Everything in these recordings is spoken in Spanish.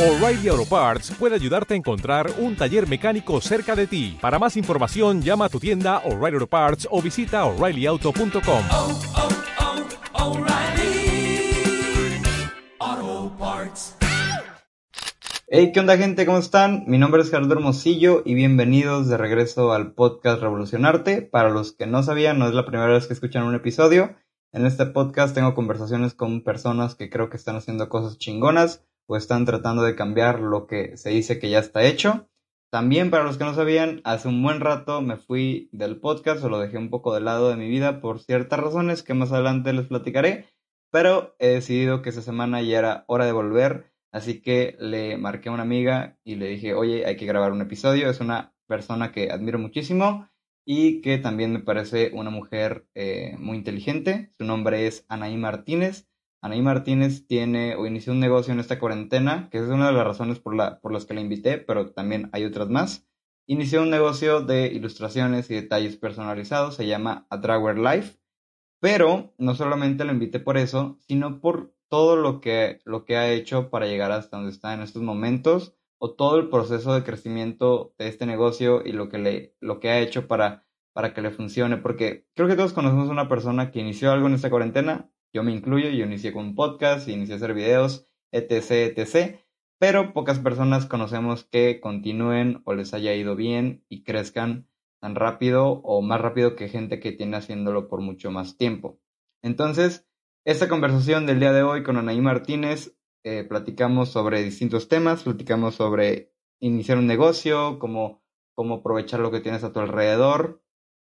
O'Reilly Auto Parts puede ayudarte a encontrar un taller mecánico cerca de ti. Para más información, llama a tu tienda O'Reilly Auto Parts o visita oreillyauto.com. oh, oh, Parts. Hey, ¿qué onda gente? ¿Cómo están? Mi nombre es Gerardo Hermosillo y bienvenidos de regreso al podcast Revolucionarte. Para los que no sabían, no es la primera vez que escuchan un episodio. En este podcast tengo conversaciones con personas que creo que están haciendo cosas chingonas o están tratando de cambiar lo que se dice que ya está hecho. También para los que no sabían, hace un buen rato me fui del podcast o lo dejé un poco de lado de mi vida por ciertas razones que más adelante les platicaré, pero he decidido que esta semana ya era hora de volver, así que le marqué a una amiga y le dije, oye, hay que grabar un episodio, es una persona que admiro muchísimo y que también me parece una mujer eh, muy inteligente, su nombre es Anaí Martínez, Anaí Martínez tiene o inició un negocio en esta cuarentena, que es una de las razones por, la, por las que la invité, pero también hay otras más. Inició un negocio de ilustraciones y detalles personalizados, se llama A Drawer Life, pero no solamente la invité por eso, sino por todo lo que, lo que ha hecho para llegar hasta donde está en estos momentos, o todo el proceso de crecimiento de este negocio y lo que, le, lo que ha hecho para, para que le funcione, porque creo que todos conocemos a una persona que inició algo en esta cuarentena, yo me incluyo, yo inicié con un podcast, inicié a hacer videos, etc, etc. Pero pocas personas conocemos que continúen o les haya ido bien y crezcan tan rápido o más rápido que gente que tiene haciéndolo por mucho más tiempo. Entonces, esta conversación del día de hoy con Anaí Martínez, eh, platicamos sobre distintos temas, platicamos sobre iniciar un negocio, cómo, cómo aprovechar lo que tienes a tu alrededor.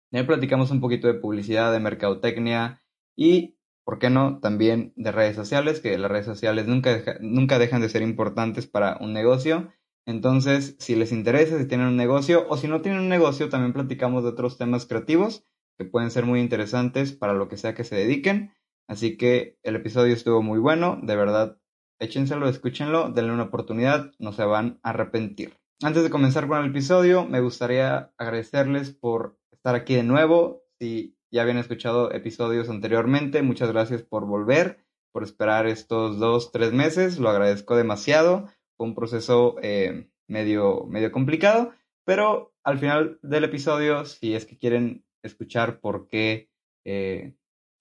También platicamos un poquito de publicidad, de mercadotecnia y ¿por qué no? También de redes sociales, que las redes sociales nunca, nunca dejan de ser importantes para un negocio. Entonces, si les interesa, si tienen un negocio o si no tienen un negocio, también platicamos de otros temas creativos que pueden ser muy interesantes para lo que sea que se dediquen. Así que el episodio estuvo muy bueno, de verdad, échenselo, escúchenlo, denle una oportunidad, no se van a arrepentir. Antes de comenzar con el episodio, me gustaría agradecerles por estar aquí de nuevo. Si ya habían escuchado episodios anteriormente. Muchas gracias por volver, por esperar estos dos, tres meses. Lo agradezco demasiado. Fue un proceso eh, medio, medio complicado, pero al final del episodio, si es que quieren escuchar por qué eh,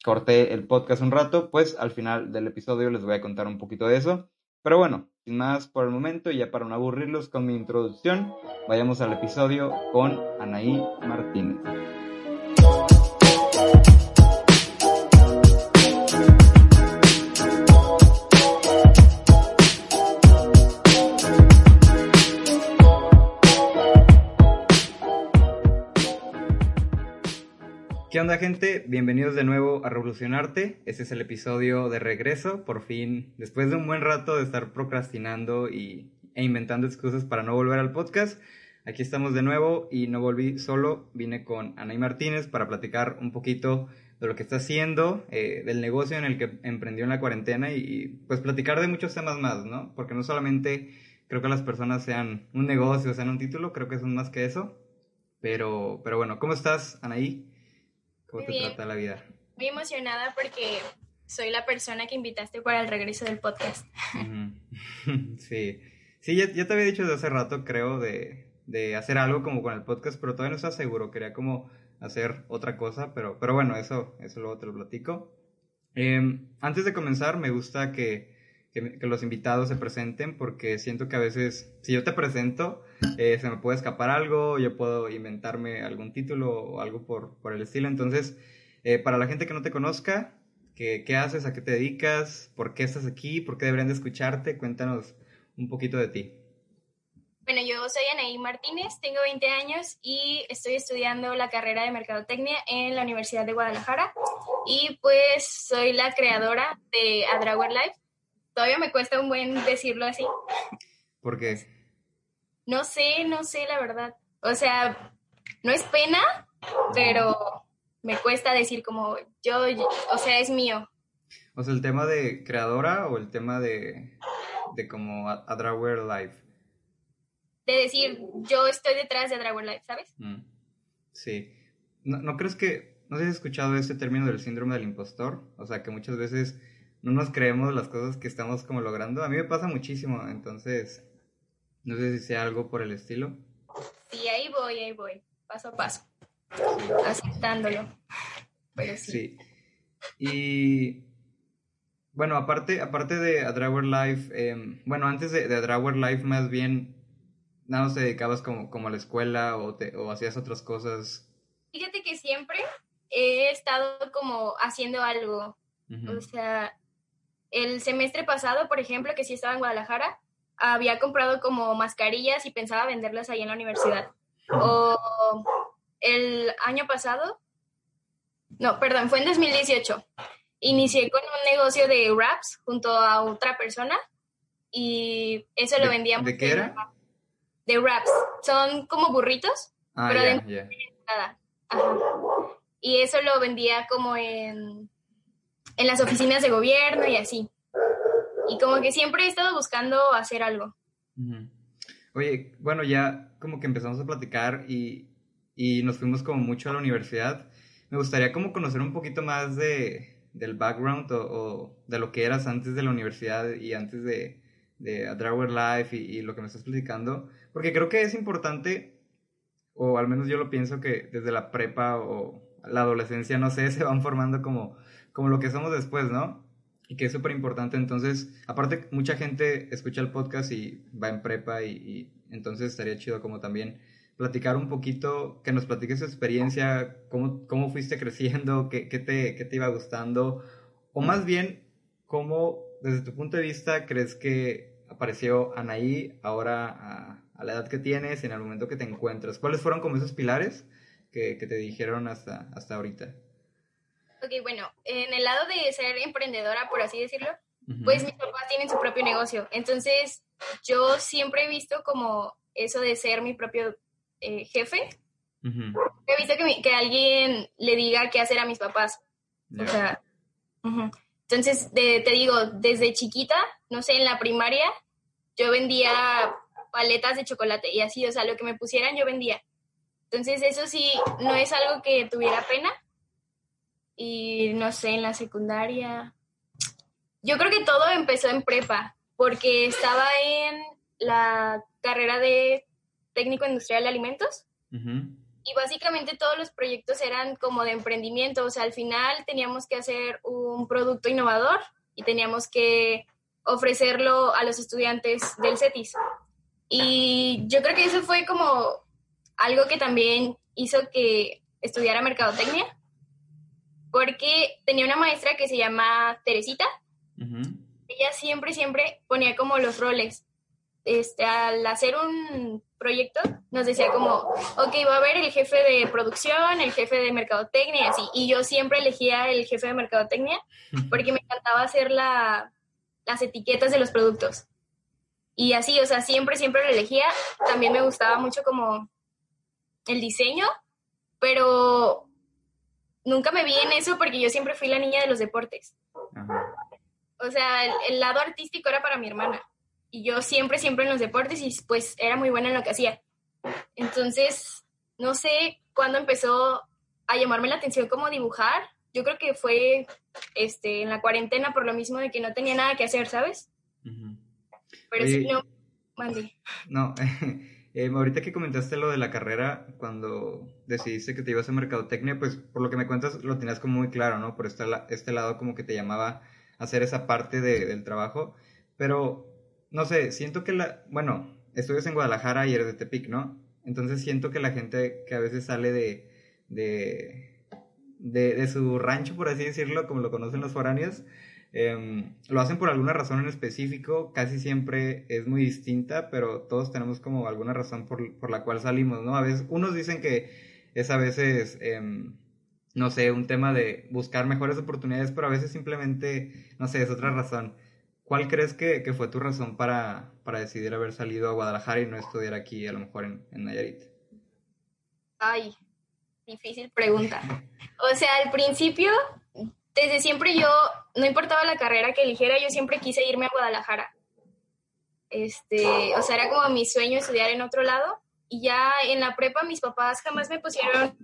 corté el podcast un rato, pues al final del episodio les voy a contar un poquito de eso. Pero bueno, sin más por el momento, y ya para no aburrirlos con mi introducción, vayamos al episodio con Anaí Martínez. ¿Qué onda gente? Bienvenidos de nuevo a Revolucionarte. Este es el episodio de regreso. Por fin, después de un buen rato de estar procrastinando y, e inventando excusas para no volver al podcast, aquí estamos de nuevo y no volví solo. Vine con Anaí Martínez para platicar un poquito de lo que está haciendo, eh, del negocio en el que emprendió en la cuarentena y, y pues platicar de muchos temas más, ¿no? Porque no solamente creo que las personas sean un negocio, sean un título, creo que son más que eso. Pero, pero bueno, ¿cómo estás, Anaí? ¿Cómo Muy te bien. trata la vida? Muy emocionada porque soy la persona que invitaste para el regreso del podcast. Sí, sí, ya, ya te había dicho desde hace rato, creo, de, de hacer algo como con el podcast, pero todavía no estaba seguro, quería como hacer otra cosa, pero, pero bueno, eso, eso luego te lo platico. Eh, antes de comenzar, me gusta que, que, que los invitados se presenten porque siento que a veces, si yo te presento, eh, se me puede escapar algo, yo puedo inventarme algún título o algo por, por el estilo. Entonces, eh, para la gente que no te conozca, ¿qué, ¿qué haces? ¿A qué te dedicas? ¿Por qué estás aquí? ¿Por qué deberían de escucharte? Cuéntanos un poquito de ti. Bueno, yo soy Anaí Martínez, tengo 20 años y estoy estudiando la carrera de Mercadotecnia en la Universidad de Guadalajara y pues soy la creadora de A Drawer Life. Todavía me cuesta un buen decirlo así. Porque, No sé, no sé la verdad. O sea, no es pena, pero me cuesta decir como yo, yo- o sea, es mío. o sea, el tema de creadora o el tema de, de como a, a Drawer Life. De decir yo estoy detrás de Drawer Life, ¿sabes? Mm, Sí. ¿No, ¿No crees que, no sé si has escuchado este término del síndrome del impostor? O sea, que muchas veces no nos creemos las cosas que estamos como logrando. A mí me pasa muchísimo, entonces no sé si sea algo por el estilo. Sí, ahí voy, ahí voy, paso a paso, aceptándolo. Pero sí. Sí. Y bueno, aparte, aparte de A Drawer Life, em, bueno, antes de, de A Life más bien, nada más te dedicabas como, como a la escuela o, te, o hacías otras cosas. Fíjate que siempre he estado como haciendo algo. O sea, el semestre pasado, por ejemplo, que sí estaba en Guadalajara, había comprado como mascarillas y pensaba venderlas ahí en la universidad. O el año pasado, no, perdón, fue en 2018. Inicié con un negocio de wraps junto a otra persona y eso lo ¿De- vendíamos. de qué era? De wraps. Son como burritos, Ah, Pero ya, dentro- ya. nada. Ajá. Y eso lo vendía como en, en las oficinas de gobierno y así. Y como que siempre he estado buscando hacer algo. Oye, bueno, ya como que empezamos a platicar y, y nos fuimos como mucho a la universidad. Me gustaría como conocer un poquito más de, del background o, o de lo que eras antes de la universidad y antes de, de A Drawer Life y, y lo que me estás platicando. Porque creo que es importante, o al menos yo lo pienso que desde la prepa o la adolescencia, no sé, se van formando como, como lo que somos después, ¿no? y que es súper importante. Entonces, aparte, mucha gente escucha el podcast y va en prepa y, y entonces estaría chido como también platicar un poquito, que nos platiques su experiencia, cómo, cómo fuiste creciendo, qué, qué te, qué te iba gustando, o más bien, cómo, desde tu punto de vista, crees que apareció Anaí ahora a, a la edad que tienes, en el momento que te encuentras. ¿Cuáles fueron como esos pilares que, que te dijeron hasta, hasta ahorita? Ok, bueno, en el lado de ser emprendedora, por así decirlo, pues mis papás tienen su propio negocio. Entonces, yo siempre he visto como eso de ser mi propio eh, jefe. He visto que, mi- que alguien le diga qué hacer a mis papás. O sea, entonces, de- te digo, desde chiquita, no sé, en la primaria, yo vendía paletas de chocolate y así, o sea, lo que me pusieran yo vendía. Entonces, eso sí, no es algo que tuviera pena. Y no sé, en la secundaria. Yo creo que todo empezó en prepa, porque estaba en la carrera de técnico industrial de alimentos. Y básicamente todos los proyectos eran como de emprendimiento, o sea, al final teníamos que hacer un producto innovador y teníamos que ofrecerlo a los estudiantes del CETIS. Y yo creo que eso fue como algo que también hizo que estudiara mercadotecnia, porque tenía una maestra que se llama Teresita, ella siempre, siempre ponía como los roles. Este, al hacer un proyecto, nos decía como, ok, va a haber el jefe de producción, el jefe de mercadotecnia, así. Y yo siempre elegía el jefe de mercadotecnia porque me encantaba hacer la, las etiquetas de los productos. Y así, o sea, siempre, siempre lo elegía. También me gustaba mucho como el diseño, pero nunca me vi en eso porque yo siempre fui la niña de los deportes. Ajá. O sea, el, el lado artístico era para mi hermana. Y yo siempre, siempre en los deportes y pues era muy buena en lo que hacía. Entonces, no sé cuándo empezó a llamarme la atención como dibujar. Yo creo que fue este, en la cuarentena por lo mismo de que no tenía nada que hacer, ¿sabes? Pero Oye, sí, no, mandé. No, eh, ahorita que comentaste lo de la carrera, cuando decidiste que te ibas a mercadotecnia, pues por lo que me cuentas lo tenías como muy claro, ¿no? Por este, este lado como que te llamaba a hacer esa parte de- del trabajo, pero no sé, siento que la, bueno, estudias en Guadalajara y eres de Tepic, ¿no? Entonces siento que la gente que a veces sale de, de, de, de su rancho, por así decirlo, como lo conocen los foráneos, Em, lo hacen por alguna razón en específico, casi siempre es muy distinta, pero todos tenemos como alguna razón por, por la cual salimos, ¿no? A veces, unos dicen que es a veces, em, no sé, un tema de buscar mejores oportunidades, pero a veces simplemente, no sé, es otra razón. ¿Cuál crees que, que fue tu razón para, para decidir haber salido a Guadalajara y no estudiar aquí, a lo mejor en, en Nayarit? Ay, difícil pregunta. O sea, al principio, desde siempre yo, no importaba la carrera que eligiera, yo siempre quise irme a Guadalajara. Este, o sea, era como mi sueño estudiar en otro lado. Y ya en la prepa mis papás jamás me pusieron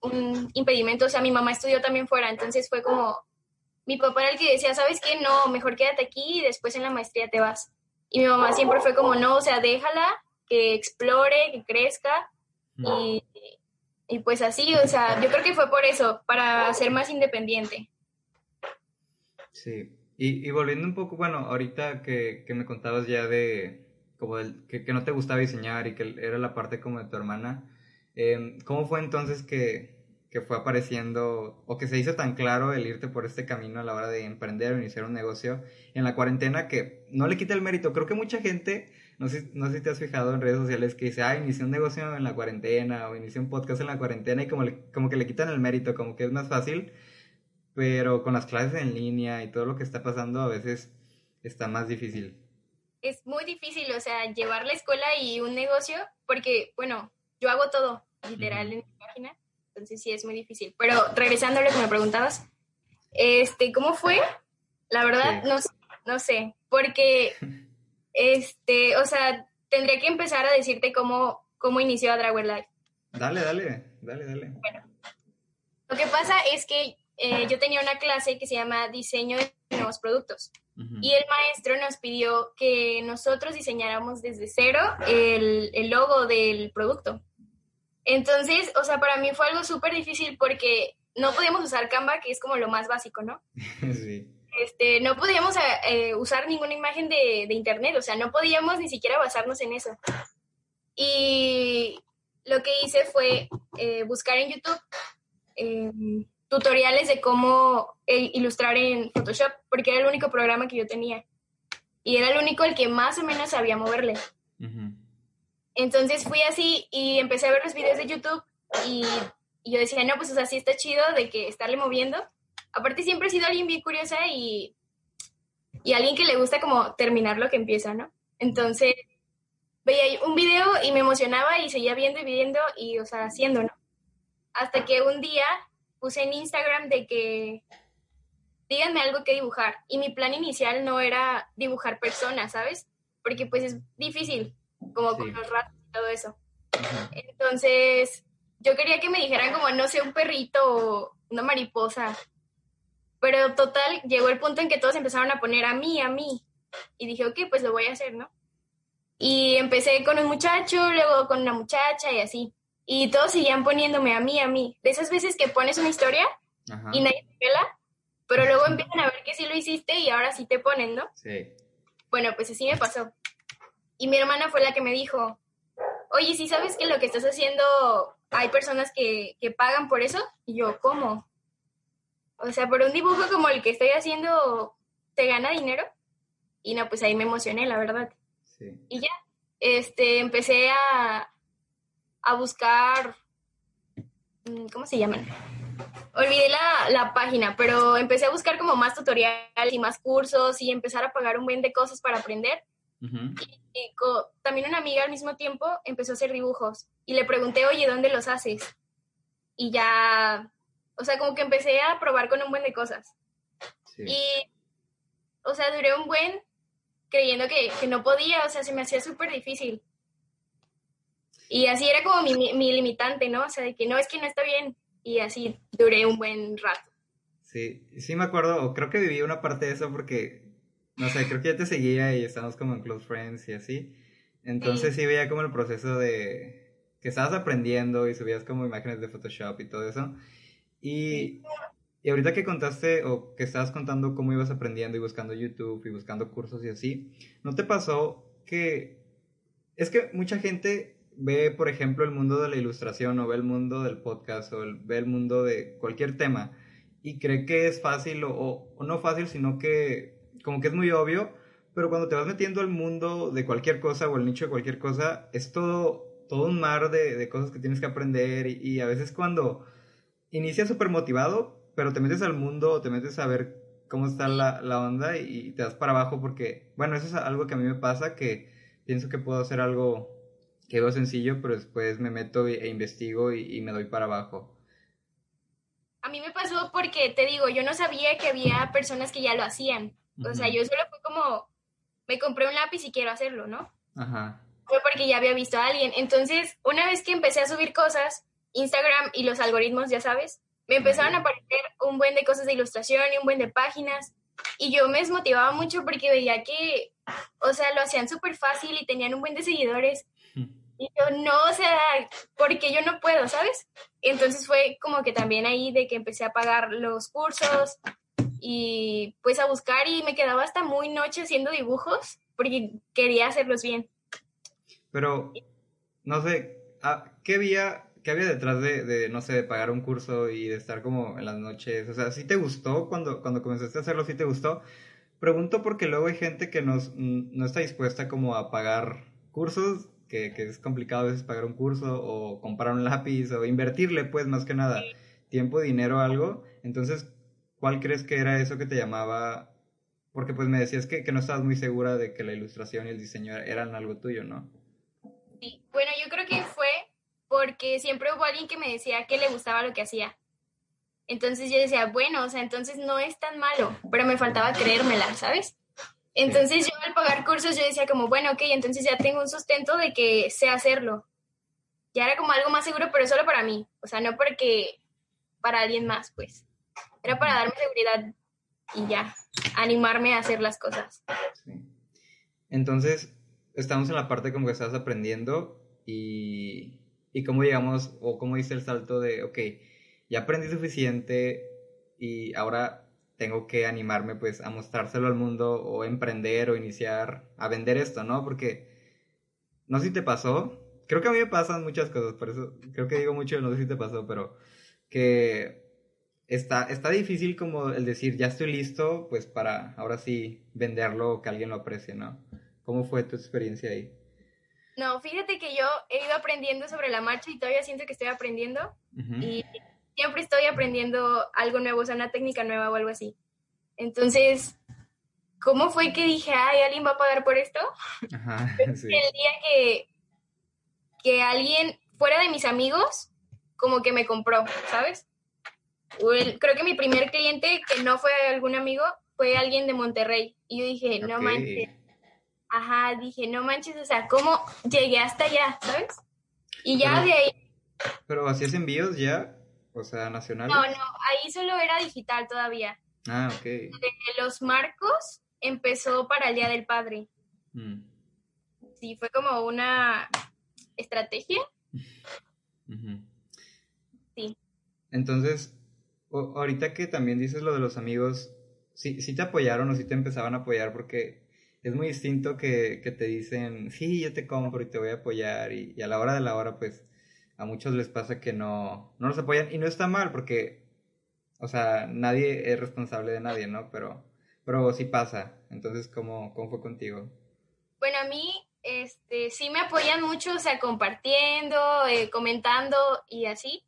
un impedimento. O sea, mi mamá estudió también fuera, entonces fue como, mi papá era el que decía, ¿sabes qué? No, mejor quédate aquí y después en la maestría te vas. Y mi mamá siempre fue como, no, o sea, déjala, que explore, que crezca. Y, y pues así, o sea, yo creo que fue por eso, para ser más independiente. Sí, y, y volviendo un poco, bueno, ahorita que, que me contabas ya de como del, que, que no te gustaba diseñar y que era la parte como de tu hermana, eh, ¿cómo fue entonces que, que fue apareciendo o que se hizo tan claro el irte por este camino a la hora de emprender o iniciar un negocio en la cuarentena que no le quita el mérito? Creo que mucha gente, no sé, no sé si te has fijado en redes sociales que dice, ah, inicié un negocio en la cuarentena o inicié un podcast en la cuarentena y como, le- como que le quitan el mérito, como que es más fácil pero con las clases en línea y todo lo que está pasando a veces está más difícil. Es muy difícil, o sea, llevar la escuela y un negocio, porque, bueno, yo hago todo, literal, Ujú. en mi página, entonces sí es muy difícil. Pero regresando a lo que me preguntabas, este, ¿cómo fue? La verdad, Sí. no, sé- no sé, porque, este, o sea, tendría que empezar a decirte cómo, cómo inició a Dragon Life. Dale, dale, dale, dale. Lo que pasa es que eh, yo tenía una clase que se llama Diseño de Nuevos Productos. Ujú. Y el maestro nos pidió que nosotros diseñáramos desde cero el, el logo del producto. Entonces, o sea, para mí fue algo súper difícil porque no podíamos usar Canva, que es como lo más básico, ¿no? sí. Este, no podíamos eh, usar ninguna imagen de, de internet, o sea, no podíamos ni siquiera basarnos en eso. Y lo que hice fue eh, buscar en YouTube eh, tutoriales de cómo eh, ilustrar en Photoshop, porque era el único programa que yo tenía. Y era el único el que más o menos sabía moverle. Entonces fui así y empecé a ver los videos de YouTube y, y yo decía, no, pues o sea, sí está chido de que estarle moviendo. Aparte siempre he sido alguien bien curiosa y, y alguien que le gusta como terminar lo que empieza, ¿no? Entonces veía un video y me emocionaba y seguía viendo y viendo y, o sea, haciendo, ¿no? Hasta que un día puse en Instagram de que díganme algo que dibujar. Y mi plan inicial no era dibujar personas, ¿sabes? Porque pues es difícil, como Sí. con los ratos y todo eso. Entonces, yo quería que me dijeran como, no sé, un perrito o una mariposa. Pero total, llegó el punto en que todos empezaron a poner a mí, a mí. Y dije, ok, pues lo voy a hacer, ¿no? Y empecé con un muchacho, luego con una muchacha y así. Y todos seguían poniéndome a mí, a mí. De esas veces que pones una historia Ajá. y nadie te pela, pero luego empiezan a ver que sí lo hiciste y ahora sí te ponen, ¿no? Sí. Bueno, pues así me pasó. Y mi hermana fue la que me dijo, oye, ¿sí sabes que lo que estás haciendo hay personas que, que pagan por eso? Y yo, ¿cómo? O sea, por un dibujo como el que estoy haciendo, ¿te gana dinero? Y no, pues ahí me emocioné, la verdad. Sí. Y ya, este, empecé a, a buscar, mm, ¿cómo se llaman? Olvidé la, la página, pero empecé a buscar como más tutoriales y más cursos y empezar a pagar un buen de cosas para aprender. Y también una amiga al mismo tiempo empezó a hacer dibujos y le pregunté, oye, ¿dónde los haces? Y ya, o sea, como que empecé a probar con un buen de cosas. Sí. Y, o sea, duré un buen creyendo que, que no podía, o sea, se me hacía súper difícil. Y así era como mi, mi, mi limitante, ¿no? O sea, de que no, es que no está bien. Y así duré un buen rato. Sí, sí me acuerdo, creo que viví una parte de eso porque, no sé, creo que ya te seguía y estábamos como en close friends y así. Entonces sí, veía como el proceso de que estabas aprendiendo y subías como imágenes de Photoshop y todo eso. Y, y ahorita que contaste o que estabas contando cómo ibas aprendiendo y buscando YouTube y buscando cursos y así, ¿no te pasó que es que mucha gente ve, por ejemplo, el mundo de la ilustración o ve el mundo del podcast o el- ve el mundo de cualquier tema y cree que es fácil o, o- no fácil, sino que como que es muy obvio, pero cuando te vas metiendo al mundo de cualquier cosa o el nicho de cualquier cosa, es todo, todo un mar de, de cosas que tienes que aprender y, y a veces cuando inicias súper motivado, pero te metes al mundo, te metes a ver cómo está la, la onda y, y te das para abajo porque, bueno, eso es algo que a mí me pasa, que pienso que puedo hacer algo que veo sencillo, pero después me meto e investigo y, y me doy para abajo. A mí me pasó porque, te digo, yo no sabía que había personas que ya lo hacían. O sea, Ujú. yo solo fue como, me compré un lápiz y quiero hacerlo, ¿no? Ajá. Fue porque ya había visto a alguien. Entonces, una vez que empecé a subir cosas, Instagram y los algoritmos, ya sabes, Me empezaron a aparecer un buen de cosas de ilustración y un buen de páginas. Y yo me desmotivaba mucho porque veía que, o sea, lo hacían súper fácil y tenían un buen de seguidores. Y yo, no, o sea, porque yo no puedo, ¿sabes? Entonces fue como que también ahí de que empecé a pagar los cursos y pues a buscar y me quedaba hasta muy noche haciendo dibujos porque quería hacerlos bien. Pero, no sé, ah, ¿qué había, qué había detrás de, de, no sé, de pagar un curso y de estar como en las noches? O sea, ¿sí te gustó cuando, cuando comenzaste a hacerlo? ¿Sí te gustó? Pregunto porque luego hay gente que no está dispuesta como a pagar cursos que, que, es complicado a veces pagar un curso o comprar un lápiz o invertirle, pues, más que nada, tiempo, dinero, algo. Entonces, ¿cuál crees que era eso que te llamaba? Porque pues me decías que, que no estabas muy segura de que la ilustración y el diseño eran algo tuyo, ¿no? Sí, bueno, yo creo que fue porque siempre hubo alguien que me decía que le gustaba lo que hacía. Entonces yo decía, bueno, o sea, entonces no es tan malo, pero me faltaba creérmela, ¿sabes? Entonces yo al pagar cursos yo decía como, bueno, ok, entonces ya tengo un sustento de que sé hacerlo. Ya era como algo más seguro, pero solo para mí. O sea, no porque para alguien más, pues. Era para darme seguridad y ya, animarme a hacer las cosas. Sí. Entonces, estamos en la parte como que estás aprendiendo y, y cómo llegamos, o cómo hice el salto de, ok, ya aprendí suficiente y ahora tengo que animarme pues a mostrárselo al mundo o emprender o iniciar a vender esto, ¿no? Porque no sé si te pasó, creo que a mí me pasan muchas cosas, por eso creo que digo mucho, no sé si te pasó, pero que está, está difícil como el decir, ya estoy listo, pues para ahora sí venderlo o que alguien lo aprecie, ¿no? ¿Cómo fue tu experiencia ahí? No, fíjate que yo he ido aprendiendo sobre la marcha y todavía siento que estoy aprendiendo uh -huh. y siempre estoy aprendiendo algo nuevo, o sea, una técnica nueva o algo así. Entonces, ¿cómo fue que dije, ay, alguien va a pagar por esto? Ajá, sí. El día que, que alguien fuera de mis amigos, como que me compró, ¿sabes? El, creo que mi primer cliente, que no fue algún amigo, fue alguien de Monterrey. Y yo dije, no manches. Ajá, dije, no manches, o sea, ¿cómo llegué hasta allá, ¿sabes? Y ya Pero, de ahí... ¿Pero hacías envíos ya? O sea, nacionales. No, no, ahí solo era digital todavía. Ah, ok. De los marcos empezó para el Día del Padre. Mm. Sí, fue como una estrategia. Uh -huh. Sí. Entonces, ahorita que también dices lo de los amigos, ¿sí, sí te apoyaron o sí te empezaban a apoyar? Porque es muy distinto que, que te dicen, sí, yo te compro y te voy a apoyar. Y, y a la hora de la hora, pues a muchos les pasa que no, no los apoyan y no está mal porque, o sea, nadie es responsable de nadie, ¿no? Pero, pero sí pasa. Entonces, ¿cómo, cómo fue contigo? Bueno, a mí este, sí me apoyan mucho, o sea, compartiendo, eh, comentando y así.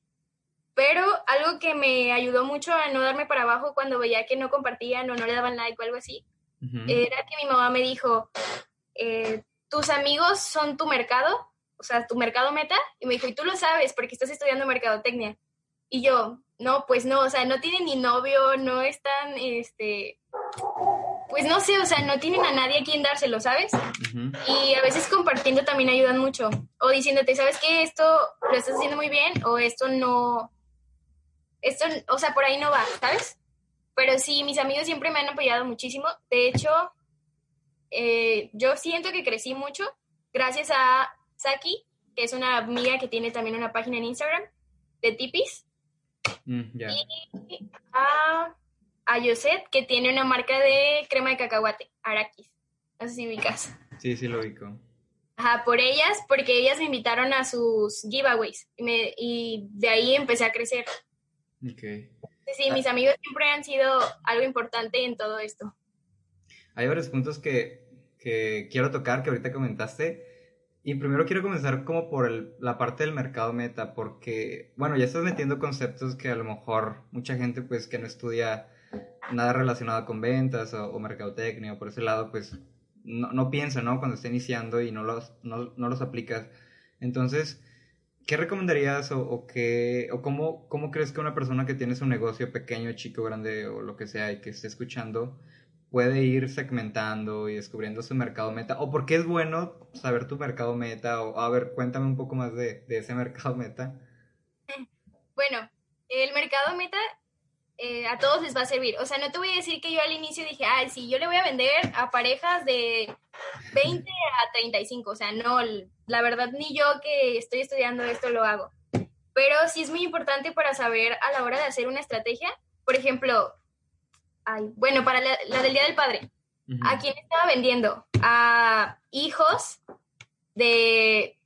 Pero algo que me ayudó mucho a no darme para abajo cuando veía que no compartían o no le daban like o algo así, uh -huh. era que mi mamá me dijo, eh, tus amigos son tu mercado, o sea, tu mercado meta, y me dijo, y tú lo sabes porque estás estudiando mercadotecnia. Y yo, no, pues no, o sea, no tienen ni novio, no están, este, pues no sé, o sea, no tienen a nadie a quien dárselo, ¿sabes? Uh -huh. Y a veces compartiendo también ayudan mucho. O diciéndote, ¿sabes qué? Esto lo estás haciendo muy bien o esto no, esto, o sea, por ahí no va, ¿sabes? Pero sí, mis amigos siempre me han apoyado muchísimo. De hecho, eh, yo siento que crecí mucho gracias a Saki, que es una amiga que tiene también una página en Instagram de tipis. Mm, yeah. Y a, a Yoset, que tiene una marca de crema de cacahuate, Arakis. No sé si ubicas. Sí, sí lo ubico. Ajá, por ellas, porque ellas me invitaron a sus giveaways y, me, y de ahí empecé a crecer. Okay. Sí, sí, mis amigos siempre han sido algo importante en todo esto. Hay varios puntos que, que quiero tocar, que ahorita comentaste. Y primero quiero comenzar como por el, la parte del mercado meta, porque, bueno, ya estás metiendo conceptos que a lo mejor mucha gente pues que no estudia nada relacionado con ventas o, o mercadotecnia o por ese lado, pues no, no piensa, ¿no? Cuando está iniciando y no los, no, no los aplicas. Entonces, ¿qué recomendarías o, o, qué, o cómo, cómo crees que una persona que tiene su negocio pequeño, chico, grande o lo que sea y que esté escuchando puede ir segmentando y descubriendo su mercado meta? ¿O por qué es bueno saber tu mercado meta? O a ver, cuéntame un poco más de, de ese mercado meta. Bueno, el mercado meta eh, a todos les va a servir. O sea, no te voy a decir que yo al inicio dije, ay, sí, yo le voy a vender a parejas de 20 a 35. O sea, no, la verdad ni yo que estoy estudiando esto lo hago. Pero sí es muy importante para saber a la hora de hacer una estrategia. Por ejemplo, ay, bueno, para la, la del Día del Padre. ¿A quién estaba vendiendo? A hijos de...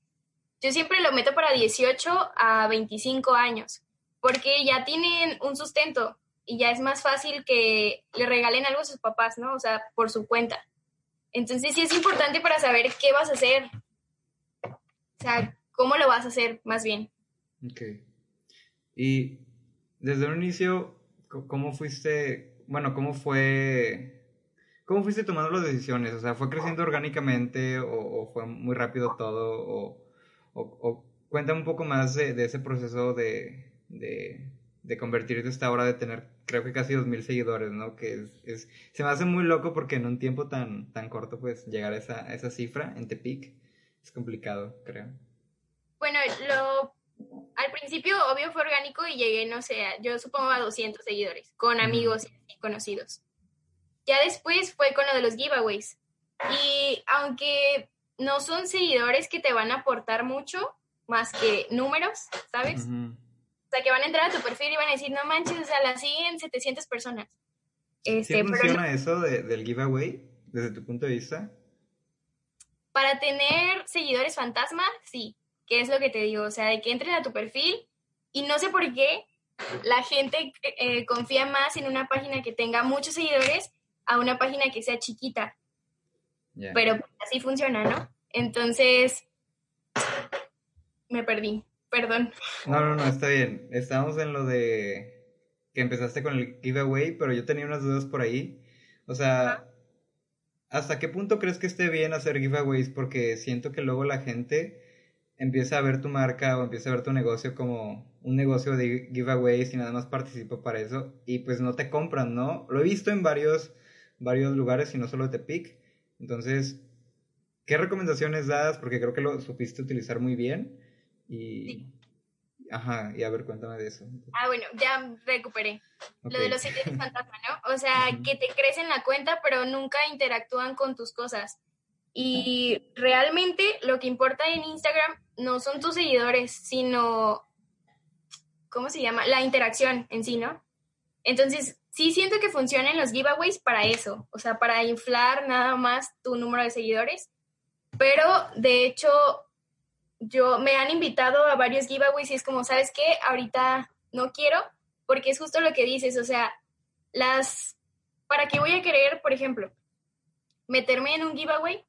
Yo siempre lo meto para 18 a 25 años, porque ya tienen un sustento y ya es más fácil que le regalen algo a sus papás, ¿no? O sea, por su cuenta. Entonces sí es importante para saber qué vas a hacer. O sea, cómo lo vas a hacer, más bien. Ok. Y desde un inicio, ¿cómo fuiste, bueno, cómo fue, cómo fuiste tomando las decisiones? O sea, ¿fue creciendo orgánicamente o, o fue muy rápido todo? O, o- o cuéntame un poco más de, de ese proceso de, de, de convertirte hasta ahora de tener, creo que casi 2.000 seguidores, ¿no? Que es, es- se me hace muy loco porque en un tiempo tan, tan corto, pues, llegar a esa, a esa cifra en Tepic es complicado, creo. Bueno, lo al principio obvio fue orgánico y llegué, no sé, yo supongo a 200 seguidores, con amigos y conocidos. Ya después fue con lo de los giveaways. Y aunque no son seguidores que te van a aportar mucho, más que números, ¿sabes? Ujú. O sea, que van a entrar a tu perfil y van a decir, no manches, o sea, la siguen 700 personas. ¿Sí Este, pero no- funciona eso de- del giveaway desde tu punto de vista? para tener seguidores fantasma, sí, que es lo que te digo, o sea, de que entren a tu perfil y no sé por qué la gente eh, confía más en una página que tenga muchos seguidores a una página que sea chiquita, pero pues, así funciona, ¿no? Entonces, me perdí, perdón. No, no, no, está bien. Estamos en lo de que empezaste con el giveaway, pero yo tenía unas dudas por ahí. O sea, ¿hasta qué punto crees que esté bien hacer giveaways? Porque siento que luego la gente empieza a ver tu marca o empieza a ver tu negocio como un negocio de giveaways y nada más participa para eso y pues no te compran, ¿no? Lo he visto en varios, varios lugares y no solo Tepic. Entonces, ¿qué recomendaciones das? Porque creo que lo supiste utilizar muy bien y... Sí. Ajá, y a ver, cuéntame de eso. Ah, bueno, ya recuperé. Ok. Lo de los seguidores fantasma, ¿no? O sea, Ujú. que te crecen la cuenta, pero nunca interactúan con tus cosas. Y realmente lo que importa en Instagram no son tus seguidores, sino, ¿cómo se llama? La interacción en sí, ¿no? Entonces, sí siento que funcionan los giveaways para eso, o sea, para inflar nada más tu número de seguidores. Pero, de hecho, yo me han invitado a varios giveaways y es como, ¿sabes qué? Ahorita no quiero, porque es justo lo que dices, o sea, las, ¿para qué voy a querer, por ejemplo, meterme en un giveaway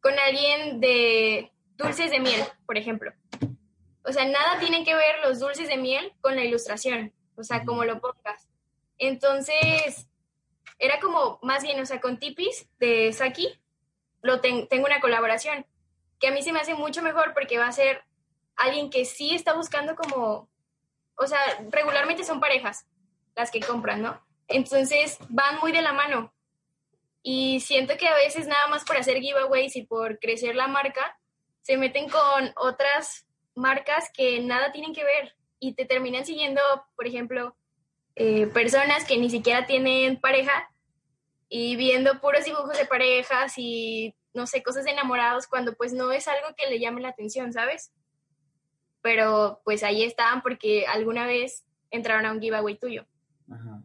con alguien de dulces de miel, por ejemplo? O sea, nada tienen que ver los dulces de miel con la ilustración, o sea, como lo pongas. Entonces, era como, más bien, o sea, con Tipis de Saki, lo ten- tengo una colaboración, que a mí se me hace mucho mejor porque va a ser alguien que sí está buscando como, o sea, regularmente son parejas las que compran, ¿no? Entonces van muy de la mano. Y siento que a veces nada más por hacer giveaways y por crecer la marca, se meten con otras marcas que nada tienen que ver y te terminan siguiendo, por ejemplo, eh, personas que ni siquiera tienen pareja y viendo puros dibujos de parejas y no sé, cosas de enamorados cuando pues no es algo que le llame la atención, ¿sabes? Pero pues ahí estaban porque alguna vez entraron a un giveaway tuyo. Ajá.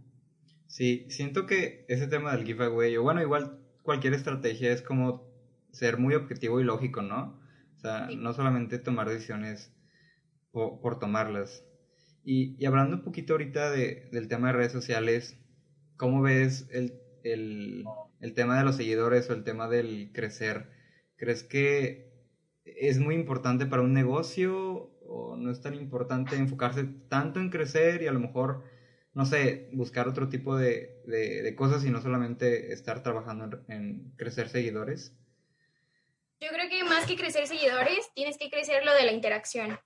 Sí, siento que ese tema del giveaway, o bueno, igual cualquier estrategia es como ser muy objetivo y lógico, ¿no? O sea, Sí. no solamente tomar decisiones po- por, tomarlas. Y, y hablando un poquito ahorita de- del tema de redes sociales, ¿cómo ves el, el, el tema de los seguidores o el tema del crecer? ¿Crees que es muy importante para un negocio o no es tan importante enfocarse tanto en crecer y a lo mejor, no sé, buscar otro tipo de, de- de cosas y no solamente estar trabajando en, en crecer seguidores? Yo creo que más que crecer seguidores, tienes que crecer lo de la interacción.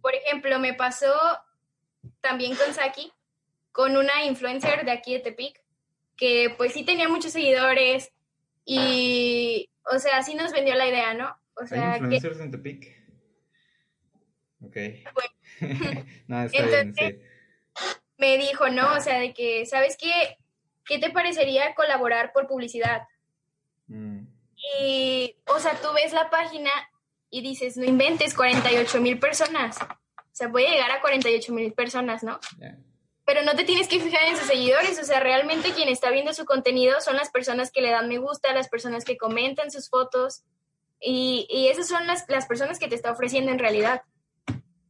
Por ejemplo, me pasó también con Saki, con una influencer de aquí de Tepic, que pues sí tenía muchos seguidores y, o sea, sí nos vendió la idea, ¿no? O ¿Hay sea, que influencers en Tepic? Ok. Bueno. no, está bien, sí. me dijo, no, o sea, de que, ¿sabes qué? ¿Qué te parecería colaborar por publicidad? Mm, Y, o sea, tú ves la página y dices, no inventes, 48 mil personas. O sea, voy a llegar a 48 mil personas, ¿no? Pero no te tienes que fijar en sus seguidores, o sea, realmente quien está viendo su contenido son las personas que le dan me gusta, las personas que comentan sus fotos, y, y esas son las, las personas que te está ofreciendo en realidad.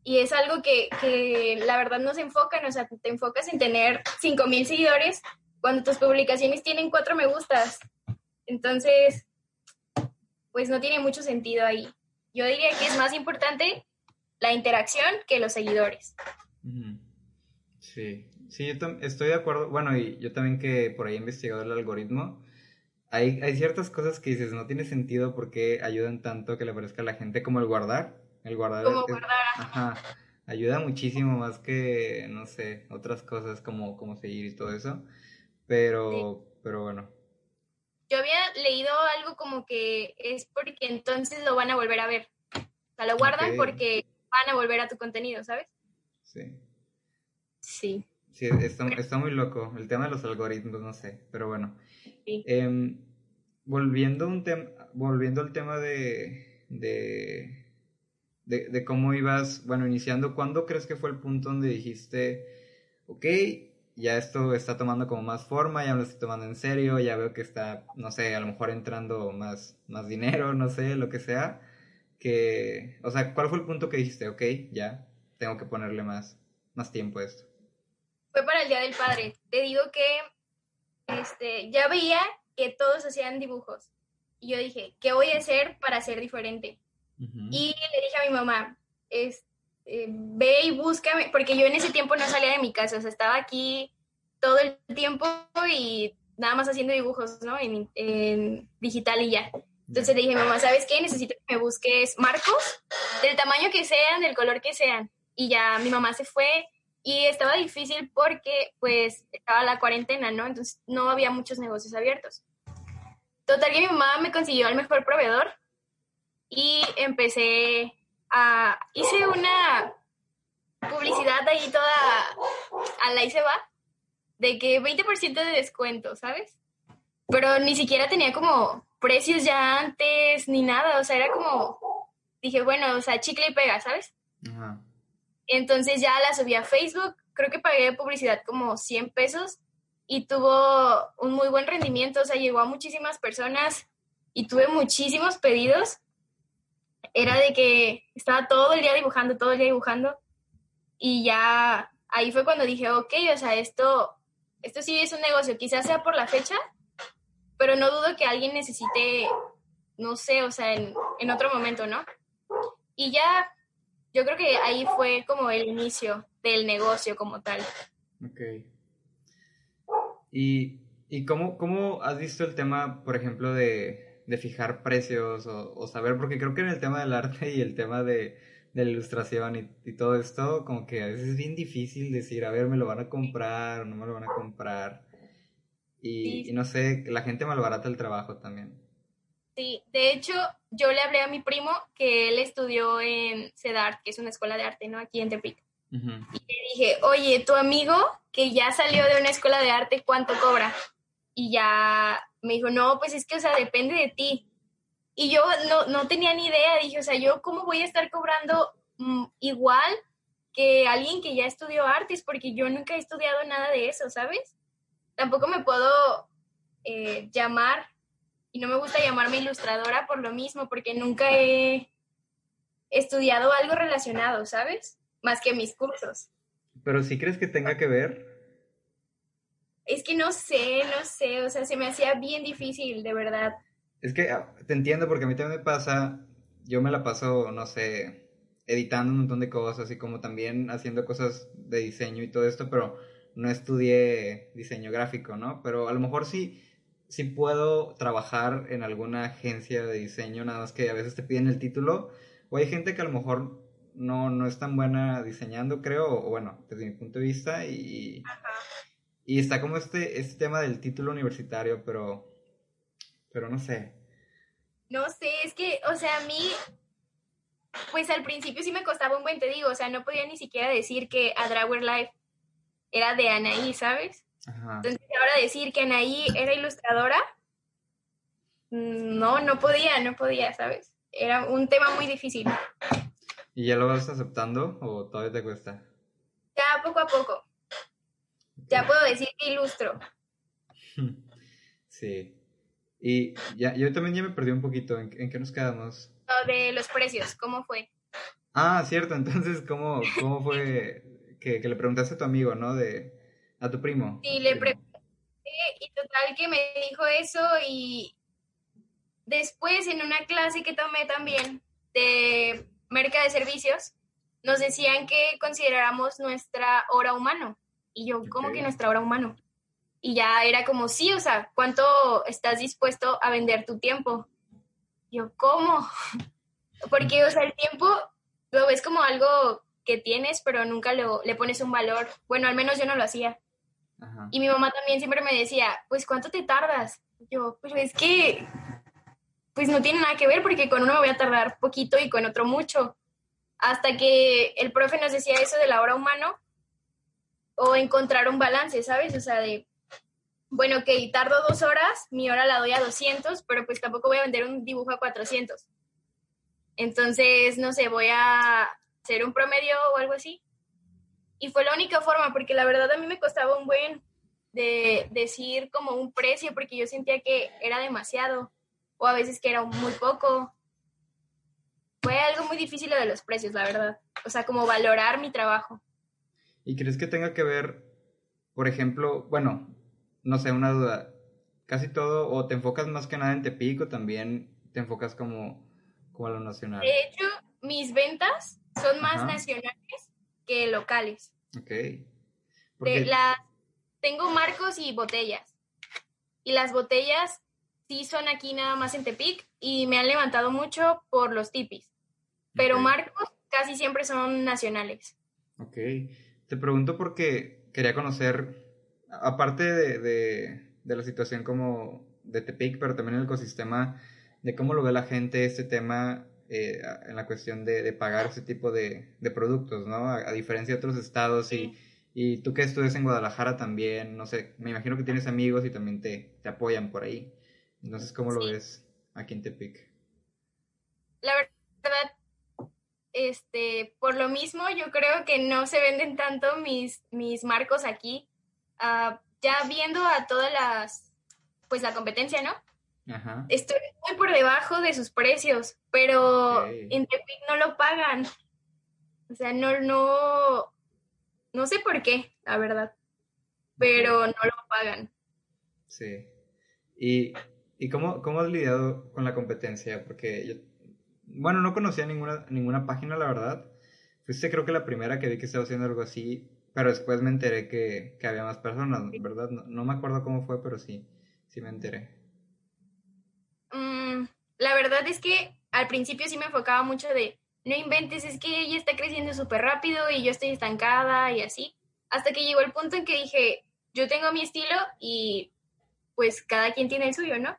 Y es algo que, que la verdad no se enfocan, o sea, te enfocas en tener 5 mil seguidores cuando tus publicaciones tienen 4 me gustas. Entonces, pues no tiene mucho sentido ahí. Yo diría que es más importante la interacción que los seguidores. Sí, sí, yo estoy de acuerdo. Bueno, y yo también que por ahí he investigado el algoritmo. Hay, hay ciertas cosas que dices, no tiene sentido porque ayudan tanto que le parezca a la gente como el guardar. El guardar Como es- guardar. Ajá, ayuda muchísimo más que, no sé, otras cosas como, como seguir y todo eso. Pero, pero bueno. Yo había leído algo como que es porque entonces lo van a volver a ver. O sea, lo guardan porque van a volver a tu contenido, ¿sabes? Sí. Sí. Sí, está, está muy loco. El tema de los algoritmos, no sé, pero bueno. Sí. Em, volviendo, un volviendo al tema de, de, de, de cómo ibas, bueno, iniciando, ¿cuándo crees que fue el punto donde dijiste, ok, ya esto está tomando como más forma, ya me lo estoy tomando en serio, ya veo que está, no sé, a lo mejor entrando más, más dinero, no sé, lo que sea, que, o sea, ¿cuál fue el punto que dijiste, ok, ya, tengo que ponerle más, más tiempo a esto? Fue para el Día del Padre. Te digo que este, ya veía que todos hacían dibujos. Y yo dije, ¿qué voy a hacer para ser diferente? Y le dije a mi mamá, es, eh, ve y búscame, porque yo en ese tiempo no salía de mi casa, o sea, estaba aquí todo el tiempo y nada más haciendo dibujos, ¿no? En, en digital y ya. Entonces le dije, mamá, ¿sabes qué? Necesito que me busques marcos del tamaño que sean, del color que sean. Y ya mi mamá se fue y estaba difícil porque pues estaba la cuarentena, ¿no? Entonces no había muchos negocios abiertos. Total que mi mamá me consiguió el mejor proveedor y empecé a... Hice una publicidad ahí toda a la y se va de que 20% de descuento, ¿sabes? Pero ni siquiera tenía como precios ya antes ni nada, o sea, era como, dije, bueno, o sea, chicle y pega, ¿sabes? Ajá. Entonces ya la subí a Facebook, creo que pagué publicidad como 100 pesos y tuvo un muy buen rendimiento, o sea, llegó a muchísimas personas y tuve muchísimos pedidos. Era de que estaba todo el día dibujando, todo el día dibujando y ya ahí fue cuando dije, ok, o sea, esto, esto sí es un negocio, quizás sea por la fecha, pero no dudo que alguien necesite, no sé, o sea, en, en otro momento, ¿no? Y ya yo creo que ahí fue como el inicio del negocio como tal. Ok. ¿Y, y cómo, cómo has visto el tema, por ejemplo, de, de fijar precios o, o saber? Porque creo que en el tema del arte y el tema de, de la ilustración y, y todo esto, como que a veces es bien difícil decir, a ver, ¿me lo van a comprar o no me lo van a comprar? Y, Sí. y no sé, la gente malbarata el trabajo también. Sí, de hecho, yo le hablé a mi primo que él estudió en CEDART, que es una escuela de arte, ¿no? Aquí en Tepic. Ujú. Le dije, oye, tu amigo que ya salió de una escuela de arte, ¿cuánto cobra? Y ya me dijo, no, pues es que, o sea, depende de ti. Y yo no, no tenía ni idea, dije, o sea, yo cómo voy a estar cobrando mm, igual que alguien que ya estudió artes, porque yo nunca he estudiado nada de eso, ¿sabes? Tampoco me puedo eh, llamar, y no me gusta llamarme ilustradora por lo mismo, porque nunca he estudiado algo relacionado, ¿sabes? Más que mis cursos. Pero si crees que tenga que ver, Es que no sé, no sé, o sea, se me hacía bien difícil, de verdad. Es que ah, te entiendo porque a mí también me pasa, yo me la paso, no sé, editando un montón de cosas y como también haciendo cosas de diseño y todo esto, pero no estudié diseño gráfico, ¿no? Pero a lo mejor sí, sí puedo trabajar en alguna agencia de diseño, nada más que a veces te piden el título, o hay gente que a lo mejor no, no es tan buena diseñando, creo, o bueno, desde mi punto de vista, y, y está como este, este tema del título universitario, pero, pero no sé. No sé, es que, o sea, a mí, pues al principio sí me costaba un buen, te digo, o sea, no podía ni siquiera decir que a Drawer Life, era de Anaí, ¿sabes? Ajá. Entonces ahora decir que Anaí era ilustradora, no, no podía, no podía, ¿sabes? Era un tema muy difícil. ¿Y ya lo vas aceptando o todavía te cuesta? Ya poco a poco. Ya puedo decir que ilustro. Sí. Y ya, yo también ya me perdí un poquito. ¿En, en qué nos quedamos? Lo de los precios, ¿cómo fue? Ah, cierto. Entonces, ¿cómo, cómo fue que, que le preguntaste a tu amigo, ¿no? De, a tu primo. Sí, le pregunté y total que me dijo eso y después en una clase que tomé también de merca de servicios, nos decían que consideráramos nuestra hora humano. Y yo, ¿cómo Ok. que nuestra hora humano? Y ya era como, sí, o sea, ¿cuánto estás dispuesto a vender tu tiempo? Yo, ¿cómo? Porque, o sea, el tiempo lo ves como algo que tienes, pero nunca lo, le pones un valor. Bueno, al menos yo no lo hacía. Ajá. Y mi mamá también siempre me decía, pues ¿cuánto te tardas? Yo, pues es que, pues no tiene nada que ver porque con uno me voy a tardar poquito y con otro mucho. Hasta que el profe nos decía eso de la hora humano o encontrar un balance, ¿sabes? O sea, de, bueno, ok, tardo dos horas, mi hora la doy a 200, pero pues tampoco voy a vender un dibujo a 400. Entonces, no sé, voy a hacer un promedio o algo así. Y fue la única forma, porque la verdad a mí me costaba un buen de decir como un precio, porque yo sentía que era demasiado, o a veces que era muy poco. Fue algo muy difícil lo de los precios, la verdad. O sea, como valorar mi trabajo. ¿Y crees que tenga que ver, por ejemplo, bueno, no sé, una duda, casi todo, o te enfocas más que nada en Tepic o también te enfocas como, como a lo nacional? De hecho, mis ventas son más Ajá. nacionales que locales. Ok. De las, tengo marcos y botellas. Y las botellas sí son aquí nada más en Tepic y me han levantado mucho por los tipis. Pero marcos casi siempre son nacionales. ok. Te pregunto porque quería conocer, aparte de, de, de la situación como de Tepic, pero también el ecosistema, de cómo lo ve la gente este tema eh, en la cuestión de, de pagar ese tipo de, de productos, ¿no? A, a diferencia de otros estados y, y tú que estudias en Guadalajara también, no sé, me imagino que tienes amigos y también te, te apoyan por ahí. Entonces, ¿cómo lo ves aquí en Tepic? La verdad, este, por lo mismo, yo creo que no se venden tanto mis, mis marcos aquí. Ah, ya viendo a todas las, pues la competencia, ¿no? Ajá. Estoy muy por debajo de sus precios, pero en Tepic no lo pagan. O sea, no, no, no sé por qué, la verdad, pero no lo pagan. Sí. ¿Y, y cómo, cómo has lidiado con la competencia? Porque yo, bueno, no conocía ninguna, ninguna página, la verdad. Fuiste creo que la primera que vi que estaba haciendo algo así, pero después me enteré que, que había más personas, ¿verdad? No, no me acuerdo cómo fue, pero sí, sí me enteré. Mm, la verdad es que al principio sí me enfocaba mucho de, no inventes, es que ella está creciendo súper rápido y yo estoy estancada y así. Hasta que llegó el punto en que dije, yo tengo mi estilo y pues cada quien tiene el suyo, ¿no?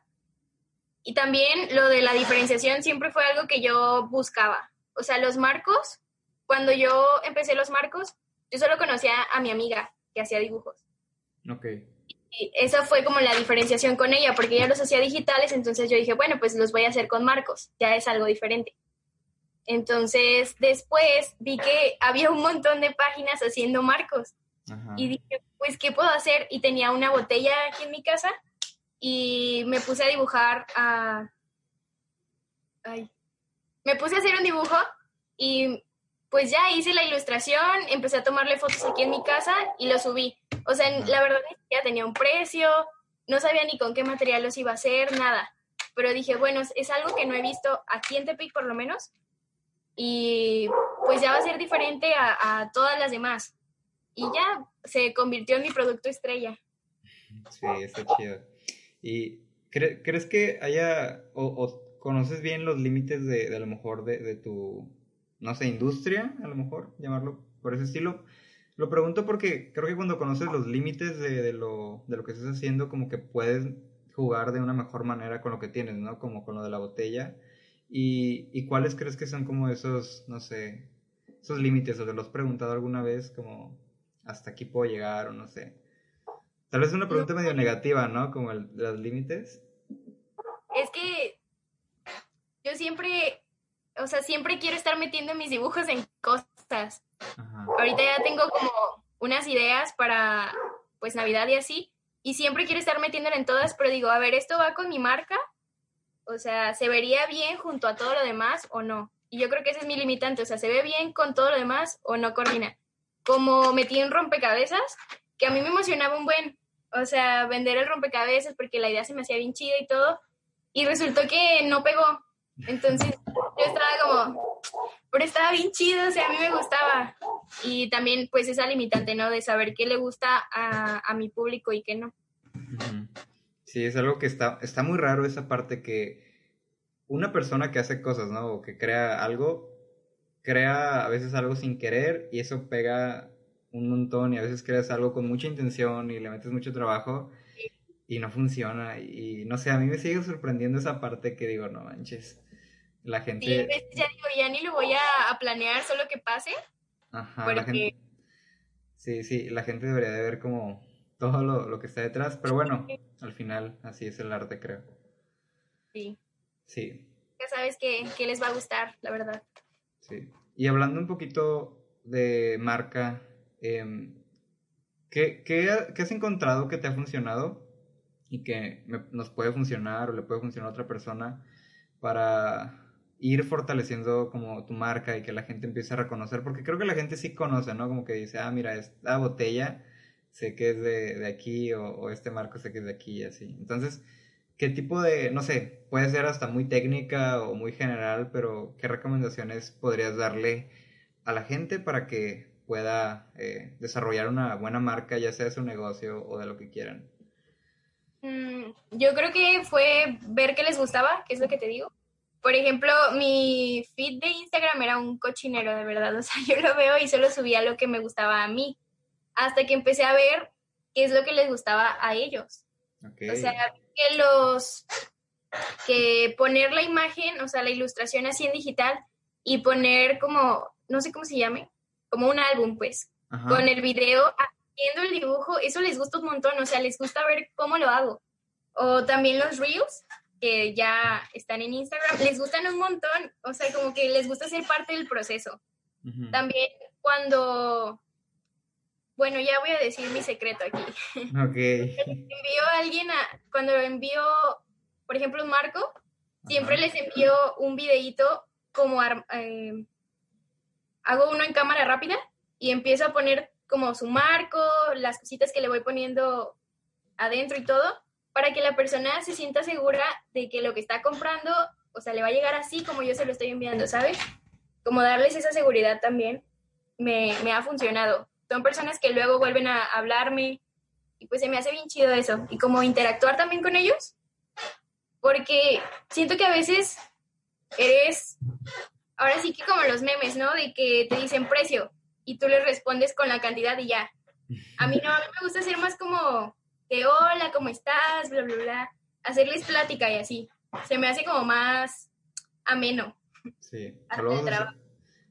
Y también lo de la diferenciación siempre fue algo que yo buscaba. O sea, los marcos, cuando yo empecé los marcos, yo solo conocía a mi amiga que hacía dibujos. Ok. Y esa fue como la diferenciación con ella, porque ella los hacía digitales, entonces yo dije, bueno, pues los voy a hacer con marcos, ya es algo diferente. Entonces, después vi que había un montón de páginas haciendo marcos Ajá. y dije, pues, ¿qué puedo hacer? Y tenía una botella aquí en mi casa y me puse a dibujar a... Ay. Me puse a hacer un dibujo y pues ya hice la ilustración, empecé a tomarle fotos aquí en mi casa y lo subí. O sea, la verdad ni siquiera tenía un precio, no sabía ni con qué material los iba a hacer, nada. Pero dije, bueno, es- algo que no he visto aquí en Tepic por lo menos. Y pues ya va a ser diferente a, a todas las demás. Y ya se convirtió en mi producto estrella. Sí, está chido. ¿Y cre- crees que haya, o, conoces bien los límites de, de a lo mejor de, de tu, no sé, industria, a lo mejor, llamarlo por ese estilo? Lo pregunto porque creo que cuando conoces los límites de, de lo, de lo que estás haciendo, como que puedes jugar de una mejor manera con lo que tienes, ¿no? Como con lo de la botella. ¿Y, y cuáles crees que son como esos, no sé, esos límites? ¿O te lo has preguntado alguna vez? Como hasta aquí puedo llegar o no sé. Tal vez una pregunta medio negativa, ¿no? Como el, los límites. Es que yo siempre, o sea, siempre quiero estar metiendo mis dibujos en cosas. Ajá. Ahorita ya tengo como unas ideas para, pues, Navidad y así, y siempre quiero estar metiéndola en todas, pero digo, a ver, ¿esto va con mi marca? O sea, ¿se vería bien junto a todo lo demás o no? Y yo creo que ese es mi limitante, o sea, ¿se ve bien con todo lo demás o no coordina? Como metí un rompecabezas, que a mí me emocionaba un buen, o sea, vender el rompecabezas porque la idea se me hacía bien chida y todo, y resultó que no pegó. Entonces yo estaba como, pero estaba bien chido, o sea, a mí me gustaba. Y también pues esa limitante, ¿no? De saber qué le gusta a, a mi público y qué no. Sí, es algo que está, está muy raro esa parte que una persona que hace cosas, ¿no? O que crea algo, crea a veces algo sin querer y eso pega un montón y a veces creas algo con mucha intención y le metes mucho trabajo y no funciona. Y no sé, a mí me sigue sorprendiendo esa parte que digo, no manches, la Sí, a gente... veces ya digo, ya ni lo voy a, a planear, solo que pase, Ajá, la porque gente... Sí, sí, la gente debería de ver como todo lo, lo que está detrás, pero bueno, al final así es el arte, creo. sí, Sí, ya sabes que, que les va a gustar, la verdad. sí. Y hablando un poquito de marca, em, ¿qué, qué, ha- qué has encontrado que te ha funcionado y que me- nos puede funcionar o le puede funcionar a otra persona para ir fortaleciendo como tu marca y que la gente empiece a reconocer? Porque creo que la gente sí conoce, ¿no? Como que dice, ah, mira, esta botella sé que es de, de aquí o, o este marco sé que es de aquí y así. Entonces, ¿qué tipo de, no sé, puede ser hasta muy técnica o muy general, pero qué recomendaciones podrías darle a la gente para que pueda eh, desarrollar una buena marca, ya sea de su negocio o de lo que quieran? Mm, yo creo que fue ver qué les gustaba, que es lo que te digo. Por ejemplo, mi feed de Instagram era un cochinero, de verdad. O sea, yo lo veo y solo subía lo que me gustaba a mí. Hasta que empecé a ver qué es lo que les gustaba a ellos. Ok. O sea, que los. que poner la imagen, o sea, la ilustración así en digital y poner como. no sé cómo se llame, como un álbum, pues Ajá. con el video haciendo el dibujo, eso les gusta un montón, o sea, les gusta ver cómo lo hago. O también los reels, que ya están en Instagram, les gustan un montón, o sea, como que les gusta ser parte del proceso. También cuando, bueno, ya voy a decir mi secreto aquí. Ok. Envío a alguien a, cuando envío, por ejemplo, marco, siempre les envío un videíto como eh, hago uno en cámara rápida y empiezo a poner como su marco, las cositas que le voy poniendo adentro y todo, para que la persona se sienta segura de que lo que está comprando, o sea, le va a llegar así como yo se lo estoy enviando, ¿sabes? Como darles esa seguridad también me, me ha funcionado. Son personas que luego vuelven a hablarme y pues se me hace bien chido eso. Y como interactuar también con ellos, porque siento que a veces eres, ahora sí que como los memes, ¿no? De que te dicen precio y tú les respondes con la cantidad y ya. A mí no, a mí me gusta ser más como de hola, ¿cómo estás? Bla, bla, bla. Hacerles plática y así. Se me hace como más ameno. Sí. Luego, trabajo.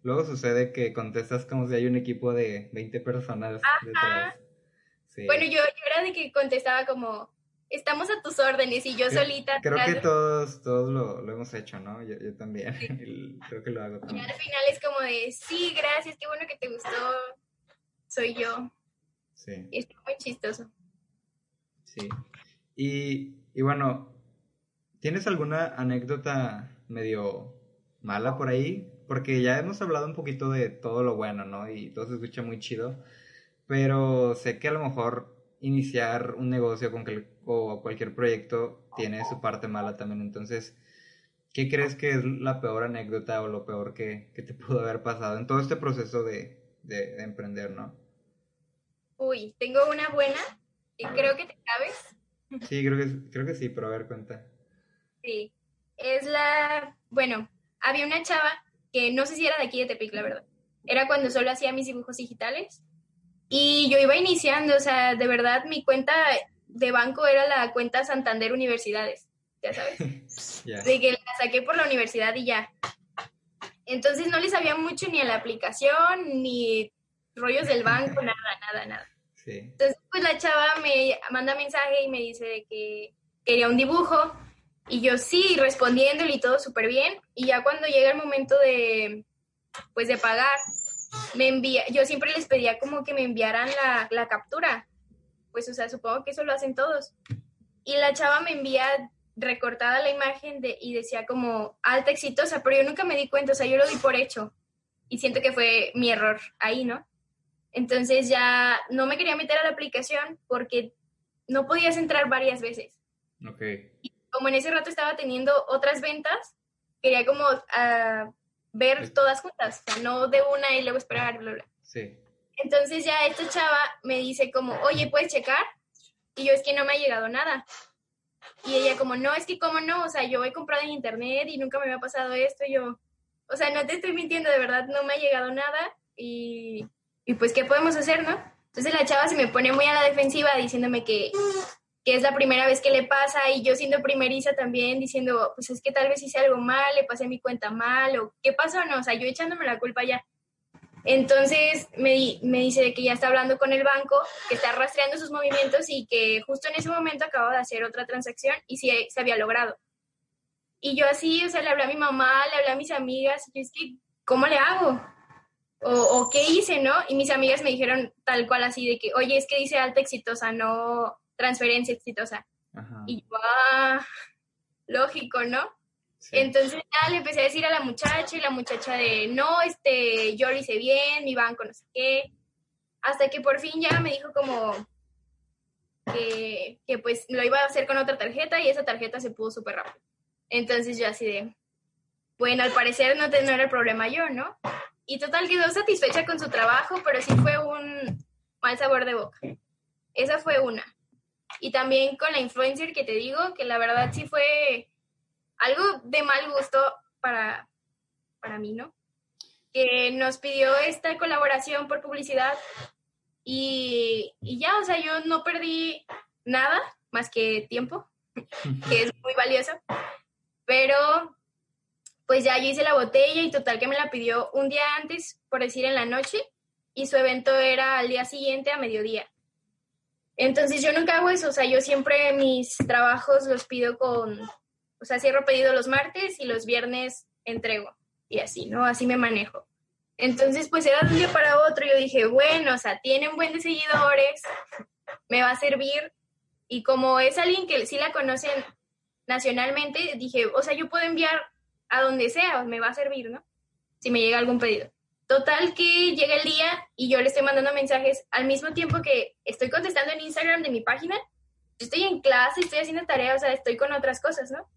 luego sucede que contestas como si hay un equipo de 20 personas detrás. Sí. Bueno, yo, yo era de que contestaba como, estamos a tus órdenes y yo Creo- solita. Creo que todos, todos lo, lo hemos hecho, ¿no? Yo, yo también. Creo que lo hago Y también. al final es como de, sí, gracias, qué bueno que te gustó. Soy yo. Sí, Y está muy chistoso. sí. Y, y bueno, ¿tienes alguna anécdota medio mala por ahí? Porque ya hemos hablado un poquito de todo lo bueno, ¿no? Y todo se escucha muy chido. Pero sé que a lo mejor iniciar un negocio con que- o cualquier proyecto tiene su parte mala también. Entonces, ¿qué crees que es la peor anécdota o lo peor que, que te pudo haber pasado en todo este proceso de, de- de emprender, ¿no? Uy, tengo una buena y creo que te sabes. Sí, creo que, creo que sí, pero a ver, cuenta. Sí. Es la, bueno, había una chava que no sé si era de aquí de Tepic, la verdad. Era cuando solo hacía mis dibujos digitales. Y yo iba iniciando, o sea, de verdad mi cuenta de banco era la cuenta Santander Universidades, ya sabes. Ya. de que la saqué por la universidad y ya. Entonces no le sabía mucho ni a la aplicación, ni rollos del banco, nada, nada, nada. Sí. Entonces, pues la chava me manda mensaje y me dice de que quería un dibujo. Y yo sí, respondiéndole y todo súper bien. Y ya cuando llega el momento de, pues de pagar, me envía, yo siempre les pedía como que me enviaran la, la captura. Pues, o sea, supongo que eso lo hacen todos. Y la chava me envía recortada la imagen de, y decía como alta exitosa, pero yo nunca me di cuenta, o sea, yo lo di por hecho. Y siento que fue mi error ahí, ¿no? Entonces ya no me quería meter a la aplicación porque no podías entrar varias veces. Ok. Y como en ese rato estaba teniendo otras ventas, quería como ah, ver todas juntas, o sea, no de una y luego esperar, bla, bla. Sí. Entonces ya esta chava me dice como, oye, ¿puedes checar? Y yo es que no me ha llegado nada. Y ella como, no, es que cómo no, o sea, yo he comprado en internet y nunca me había pasado esto. Y yo, o sea, no te estoy mintiendo, de verdad no me ha llegado nada. Y, y pues, ¿qué podemos hacer, no? Entonces la chava se me pone muy a la defensiva diciéndome que, que es la primera vez que le pasa y yo siendo primeriza también diciendo, pues es que tal vez hice algo mal, le pasé mi cuenta mal o qué pasó, no, o sea, yo echándome la culpa ya. Entonces me, di- me dice que ya está hablando con el banco, que está rastreando sus movimientos y que justo en ese momento acaba de hacer otra transacción y sí se había logrado. Y yo así, o sea, le hablé a mi mamá, le hablé a mis amigas, y yo es que, ¿cómo le hago? O, o qué hice, ¿no? Y mis amigas me dijeron tal cual así de que, oye, es que dice alta exitosa, no transferencia exitosa. Ajá. Y yo, ah, lógico, ¿no? Entonces ya le empecé a decir a la muchacha y la muchacha de, no, este, yo lo hice bien, mi banco no sé qué. Hasta que por fin ya me dijo como que, que pues lo iba a hacer con otra tarjeta y esa tarjeta se pudo súper rápido. Entonces yo así de, bueno, al parecer no, te- no era el problema yo, ¿no? Y total quedó satisfecha con su trabajo, pero sí fue un mal sabor de boca. Esa fue una. Y también con la influencer que te digo, que la verdad sí fue algo de mal gusto para, para mí, ¿no? Que nos pidió esta colaboración por publicidad y, y ya, o sea, yo no perdí nada más que tiempo, que es muy valioso, pero pues ya yo hice la botella y total que me la pidió un día antes, por decir en la noche, y su evento era al día siguiente a mediodía. Entonces yo nunca hago eso, o sea, yo siempre mis trabajos los pido con, o sea, cierro pedido los martes y los viernes entrego. Y así, ¿no? Así me manejo. Entonces, pues era de un día para otro. Yo dije, bueno, o sea, tiene un buen de seguidores, me va a servir. Y como es alguien que sí la conocen nacionalmente, dije, o sea, yo puedo enviar a donde sea, me va a servir, ¿no? Si me llega algún pedido. Total que llega el día y yo le estoy mandando mensajes al mismo tiempo que estoy contestando en Instagram de mi página. Yo estoy en clase, estoy haciendo tarea, o sea, estoy con otras cosas, ¿no?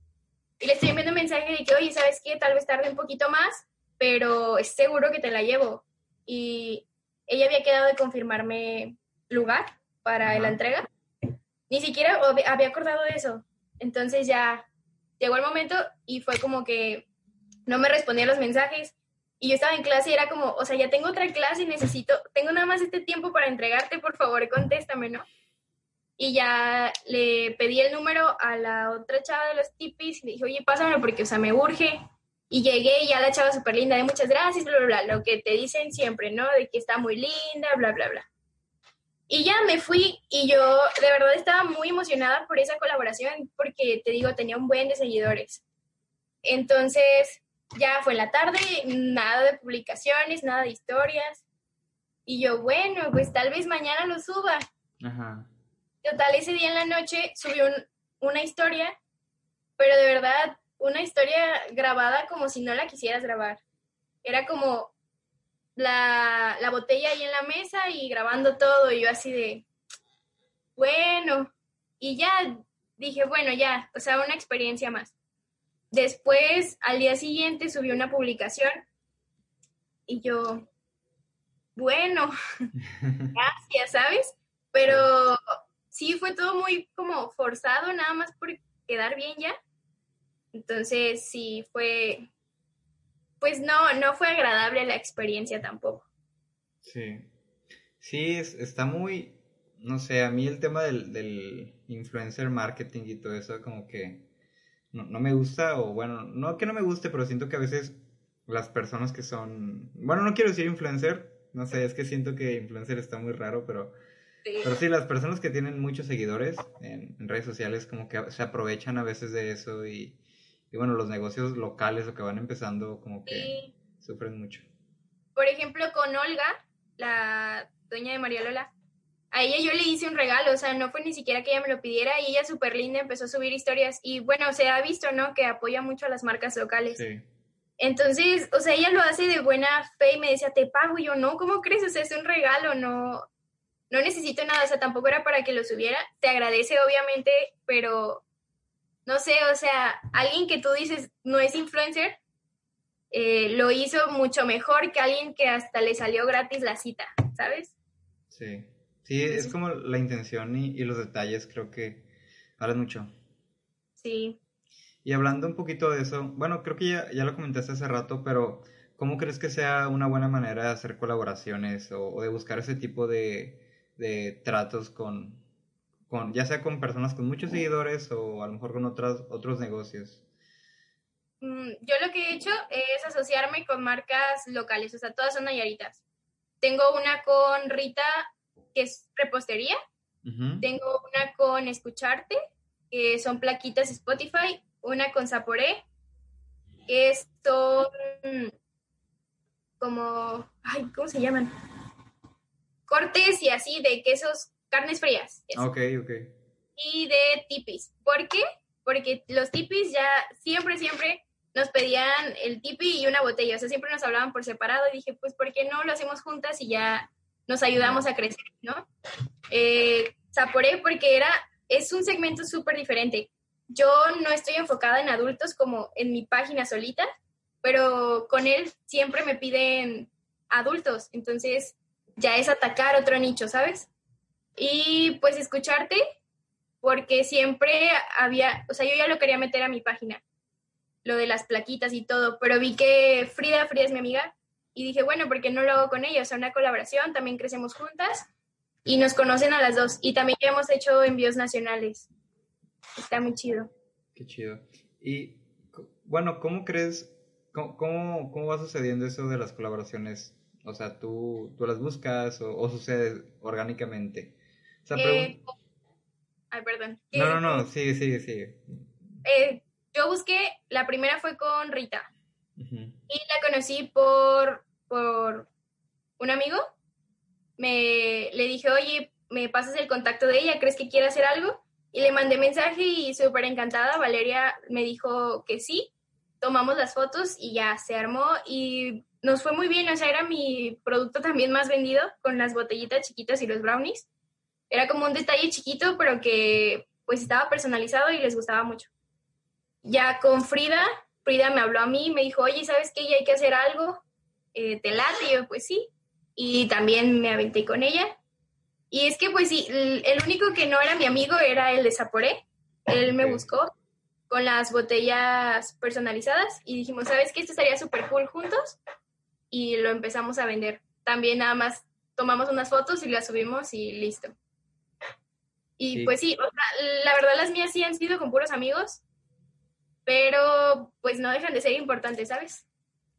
Y le estoy enviando mensaje de que, oye, ¿sabes qué? Tal vez tarde un poquito más, pero es seguro que te la llevo. Y ella había quedado de confirmarme lugar para Ajá. la entrega. Ni siquiera hab- había acordado de eso. Entonces ya llegó el momento y fue como que no me respondía los mensajes. Y yo estaba en clase y era como, o sea, ya tengo otra clase y necesito, tengo nada más este tiempo para entregarte, por favor, contéstame, ¿no? Y ya le pedí el número a la otra chava de los tipis y le dije, oye, pásamelo porque, o sea, me urge. Y llegué y ya la chava súper linda, de muchas gracias, bla, bla, bla, lo que te dicen siempre, ¿no? De que está muy linda, bla, bla, bla. Y ya me fui y yo de verdad estaba muy emocionada por esa colaboración porque, te digo, tenía un buen de seguidores. Entonces, ya fue la tarde, nada de publicaciones, nada de historias. Y yo, bueno, pues tal vez mañana lo suba. Ajá. Total, ese día en la noche subí un- una historia, pero de verdad, una historia grabada como si no la quisieras grabar. Era como la, la botella ahí en la mesa y grabando todo, y yo así de, bueno, y ya dije, bueno, ya, o sea, una experiencia más. Después, al día siguiente, subí una publicación y yo, bueno, gracias, ¿sabes? Pero sí fue todo muy como forzado, nada más por quedar bien ya. Entonces sí fue, pues no, no fue agradable la experiencia tampoco. Sí. Sí, es- está muy, no sé, a mí el tema del, del influencer marketing y todo eso como que no, no me gusta, o bueno, no que no me guste, pero siento que a veces las personas que son, bueno, no quiero decir influencer, No sé, es que siento que influencer está muy raro, pero, Sí. pero sí, las personas que tienen muchos seguidores en, en redes sociales como que se aprovechan a veces de eso y, y bueno, los negocios locales o que van empezando como que Sí. sufren mucho. Por ejemplo, con Olga, la dueña de María Lola, a ella yo le hice un regalo, o sea, no fue ni siquiera que ella me lo pidiera y ella súper linda empezó a subir historias y bueno, se ha visto, ¿no? Que apoya mucho a las marcas locales. Sí, Entonces, o sea, ella lo hace de buena fe y me decía, te pago. Y yo, no, ¿cómo crees? O sea, es un regalo, no, no necesito nada. O sea, tampoco era para que lo subiera. Te agradece, obviamente, pero no sé, o sea, alguien que tú dices no es influencer, eh, lo hizo mucho mejor que alguien que hasta le salió gratis la cita, ¿sabes? sí. Sí, es como la intención y, y los detalles creo que hablan mucho. Sí. Y hablando un poquito de eso, bueno, creo que ya, ya lo comentaste hace rato, pero ¿cómo crees que sea una buena manera de hacer colaboraciones o, o de buscar ese tipo de, de tratos con, con, ya sea con personas con muchos seguidores o a lo mejor con otras, otros negocios? Mm, Yo lo que he hecho es asociarme con marcas locales, o sea, todas son nayaritas. Tengo una con Rita, que es repostería. Tengo una con Escucharte, que son plaquitas Spotify. Una con Saporé, que son como, ay, ¿cómo se llaman? Cortes y así de quesos, carnes frías. eso. Ok, ok. Y de tipis. ¿Por qué? Porque los tipis ya siempre, siempre nos pedían el tipi y una botella. O sea, siempre nos hablaban por separado. Y dije, pues, ¿por qué no lo hacemos juntas y ya nos ayudamos a crecer, ¿no? Eh, Saporé porque era, es un segmento súper diferente. Yo no estoy enfocada en adultos como en mi página solita, pero con él siempre me piden adultos. Entonces, ya es atacar otro nicho, ¿sabes? Y pues escucharte, porque siempre había, o sea, yo ya lo quería meter a mi página, lo de las plaquitas y todo, pero vi que Frida, Frida es mi amiga, y dije, bueno, ¿por qué no lo hago con ella? O sea, una colaboración, también crecemos juntas y nos conocen a las dos. Y también hemos hecho envíos nacionales. Está muy chido. Qué chido. Y bueno, ¿cómo crees, cómo, cómo va sucediendo eso de las colaboraciones? O sea, ¿tú, tú las buscas o, o sucede orgánicamente? O sea, Eh, ay, perdón. No, no, Eh, no, sigue, sigue, sigue. eh, yo busqué, la primera fue con Rita. Y la conocí por, por un amigo. Me, le dije, oye, ¿me pasas el contacto de ella? ¿Crees que quiere hacer algo? Y le mandé mensaje y súper encantada. Valeria me dijo que sí. Tomamos las fotos y ya se armó y nos fue muy bien. O sea, era mi producto también más vendido con las botellitas chiquitas y los brownies. Era como un detalle chiquito, pero que pues estaba personalizado y les gustaba mucho. Ya con Frida, Frida me habló a mí, me dijo, oye, ¿sabes qué? Ya hay que hacer algo. Eh, ¿Te late? Y yo, pues sí. Y también me aventé con ella. Y es que, pues sí, el, único que no era mi amigo era el de Saporé. Él me buscó con las botellas personalizadas y dijimos, ¿sabes qué? Esto estaría súper cool juntos. Y lo empezamos a vender. También nada más tomamos unas fotos y las subimos y listo. Y Sí. pues sí, o sea, la verdad las mías sí han sido con puros amigos, pero pues no dejan de ser importantes, ¿sabes?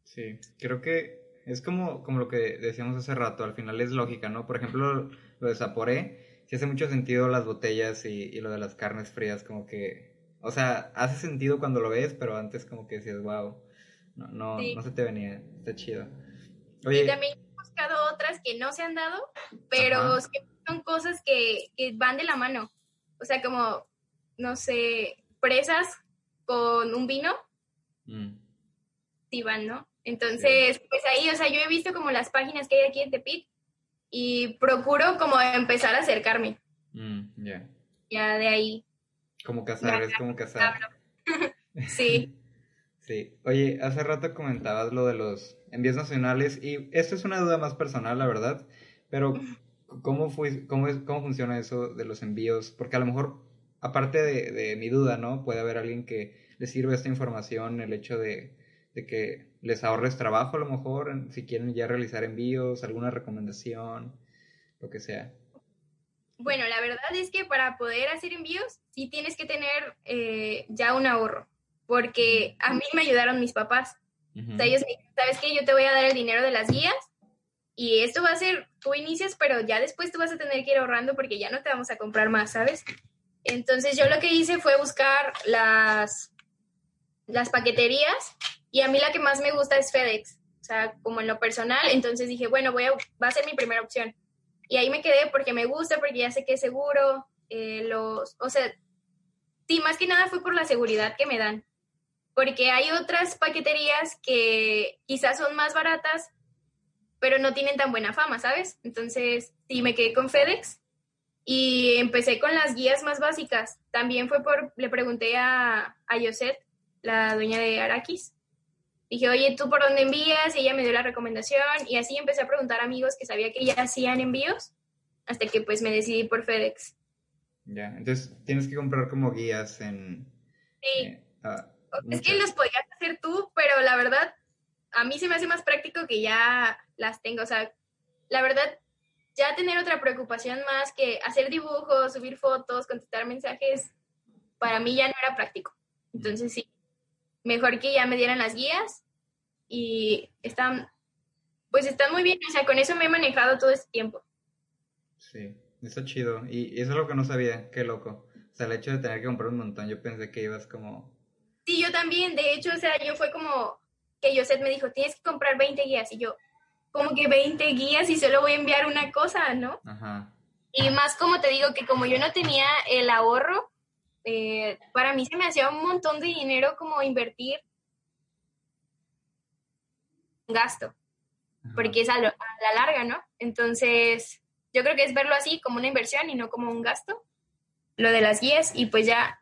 Sí, creo que es como, como lo que decíamos hace rato, al final es lógica, ¿no? Por ejemplo, lo de Saporé, sí hace mucho sentido las botellas y, y lo de las carnes frías, como que, o sea, hace sentido cuando lo ves, pero antes como que decías, wow, no, no, Sí. no se te venía, está chido. Y Oye, también he buscado otras que no se han dado, pero Ajá. son cosas que, que van de la mano. O sea, como, no sé, presas con un vino, mm, sí van, ¿no? Entonces, pues ahí, o sea, yo he visto como las páginas que hay aquí en Tepic y procuro como empezar a acercarme. mm, ya, Ya de ahí, como cazar, es como cazar. sí. Sí, oye, hace rato comentabas lo de los envíos nacionales y esto es una duda más personal, la verdad, pero ¿cómo, fue, cómo, es, cómo funciona eso de los envíos? Porque a lo mejor, aparte de, de mi duda, ¿no? Puede haber alguien que le sirve esta información, el hecho de, de que les ahorres trabajo a lo mejor, si quieren ya realizar envíos, alguna recomendación, lo que sea. Bueno, la verdad es que para poder hacer envíos sí tienes que tener eh, ya un ahorro, porque a mí me ayudaron mis papás. O sea, ellos me dijeron, ¿sabes qué? Yo te voy a dar el dinero de las guías y esto va a ser, tú inicias, pero ya después tú vas a tener que ir ahorrando porque ya no te vamos a comprar más, ¿sabes? Entonces yo lo que hice fue buscar las, las paqueterías y a mí la que más me gusta es FedEx, o sea, como en lo personal, entonces dije, bueno, voy a, va a ser mi primera opción. Y ahí me quedé porque me gusta, porque ya sé que es seguro, eh, los, o sea, sí, más que nada fue por la seguridad que me dan, porque hay otras paqueterías que quizás son más baratas, pero no tienen tan buena fama, ¿sabes? Entonces, sí, me quedé con FedEx y empecé con las guías más básicas. También fue por, le pregunté a, a Yoset, la dueña de Arakis. Dije, oye, ¿tú por dónde envías? Y ella me dio la recomendación y así empecé a preguntar a amigos que sabía que ya hacían envíos hasta que pues me decidí por FedEx. Ya, entonces tienes que comprar como guías en... Sí, eh, ah, es que los podías hacer tú, pero la verdad, a mí se me hace más práctico que ya las tengo. O sea, la verdad, ya tener otra preocupación más que hacer dibujos, subir fotos, contestar mensajes, para mí ya no era práctico. Entonces sí, mejor que ya me dieran las guías y están, pues están muy bien. O sea, con eso me he manejado todo este tiempo. Sí, está chido. Y, y eso es lo que no sabía, qué loco. O sea, el hecho de tener que comprar un montón, yo pensé que ibas como... Sí, yo también. De hecho, o sea, yo fue como que Joseph me dijo, tienes que comprar 20 guías. Y yo, como que 20 guías y solo voy a enviar una cosa, ¿no? Ajá. Y más como te digo, que como yo no tenía el ahorro, eh, para mí se me hacía un montón de dinero como invertir en gasto, ajá. porque es a, lo- a la larga, ¿no? Entonces, yo creo que es verlo así como una inversión y no como un gasto, lo de las guías, y pues ya,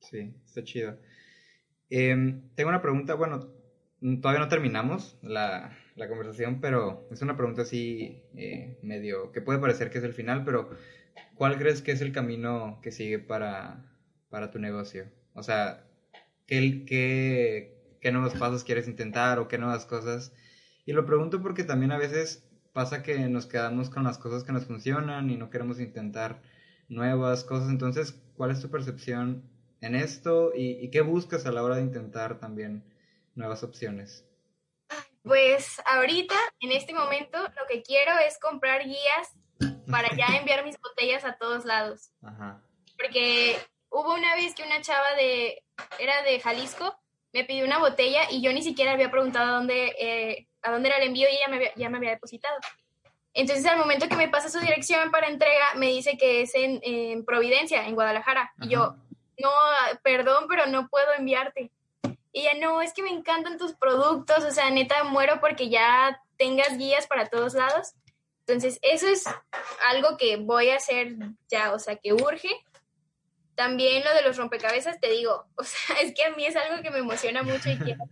Sí, está chido. Em, tengo una pregunta, bueno, todavía no terminamos la, la conversación, pero es una pregunta así eh, medio, que puede parecer que es el final, pero ¿cuál crees que es el camino que sigue para, para tu negocio? O sea, ¿qué, qué, qué nuevos pasos quieres intentar o qué nuevas cosas? Y lo pregunto porque también a veces pasa que nos quedamos con las cosas que nos funcionan y no queremos intentar nuevas cosas. Entonces, ¿cuál es tu percepción en esto y, y qué buscas a la hora de intentar también nuevas opciones? Pues ahorita, en este momento, lo que quiero es comprar guías para ya enviar mis botellas a todos lados. Ajá. Porque hubo una vez que una chava de, era de Jalisco, me pidió una botella y yo ni siquiera había preguntado a dónde, eh, a dónde era el envío y ella me había- ya me había depositado. Entonces, al momento que me pasa su dirección para entrega, me dice que es en, en Providencia, en Guadalajara. Y yo, no, perdón, pero no puedo enviarte. Y ella, no, es que me encantan tus productos, o sea, neta, muero porque ya tengas guías para todos lados. Entonces, eso es algo que voy a hacer ya, o sea, que urge. También lo de los rompecabezas, te digo, o sea, es que a mí es algo que me emociona mucho y quiero.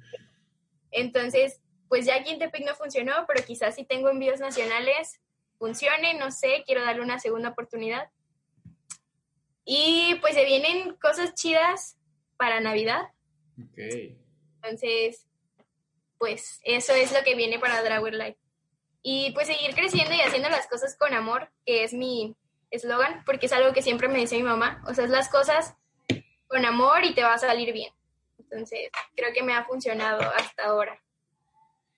Entonces, pues ya aquí en Tepic no funcionó, pero quizás si tengo envíos nacionales, funcione, no sé, quiero darle una segunda oportunidad. Y pues se vienen cosas chidas para Navidad. Ok. Entonces, pues eso es lo que viene para Drawer Life. Y pues seguir creciendo y haciendo las cosas con amor, que es mi eslogan, porque es algo que siempre me decía mi mamá. O sea, es las cosas con amor y te va a salir bien. Entonces, creo que me ha funcionado hasta ahora.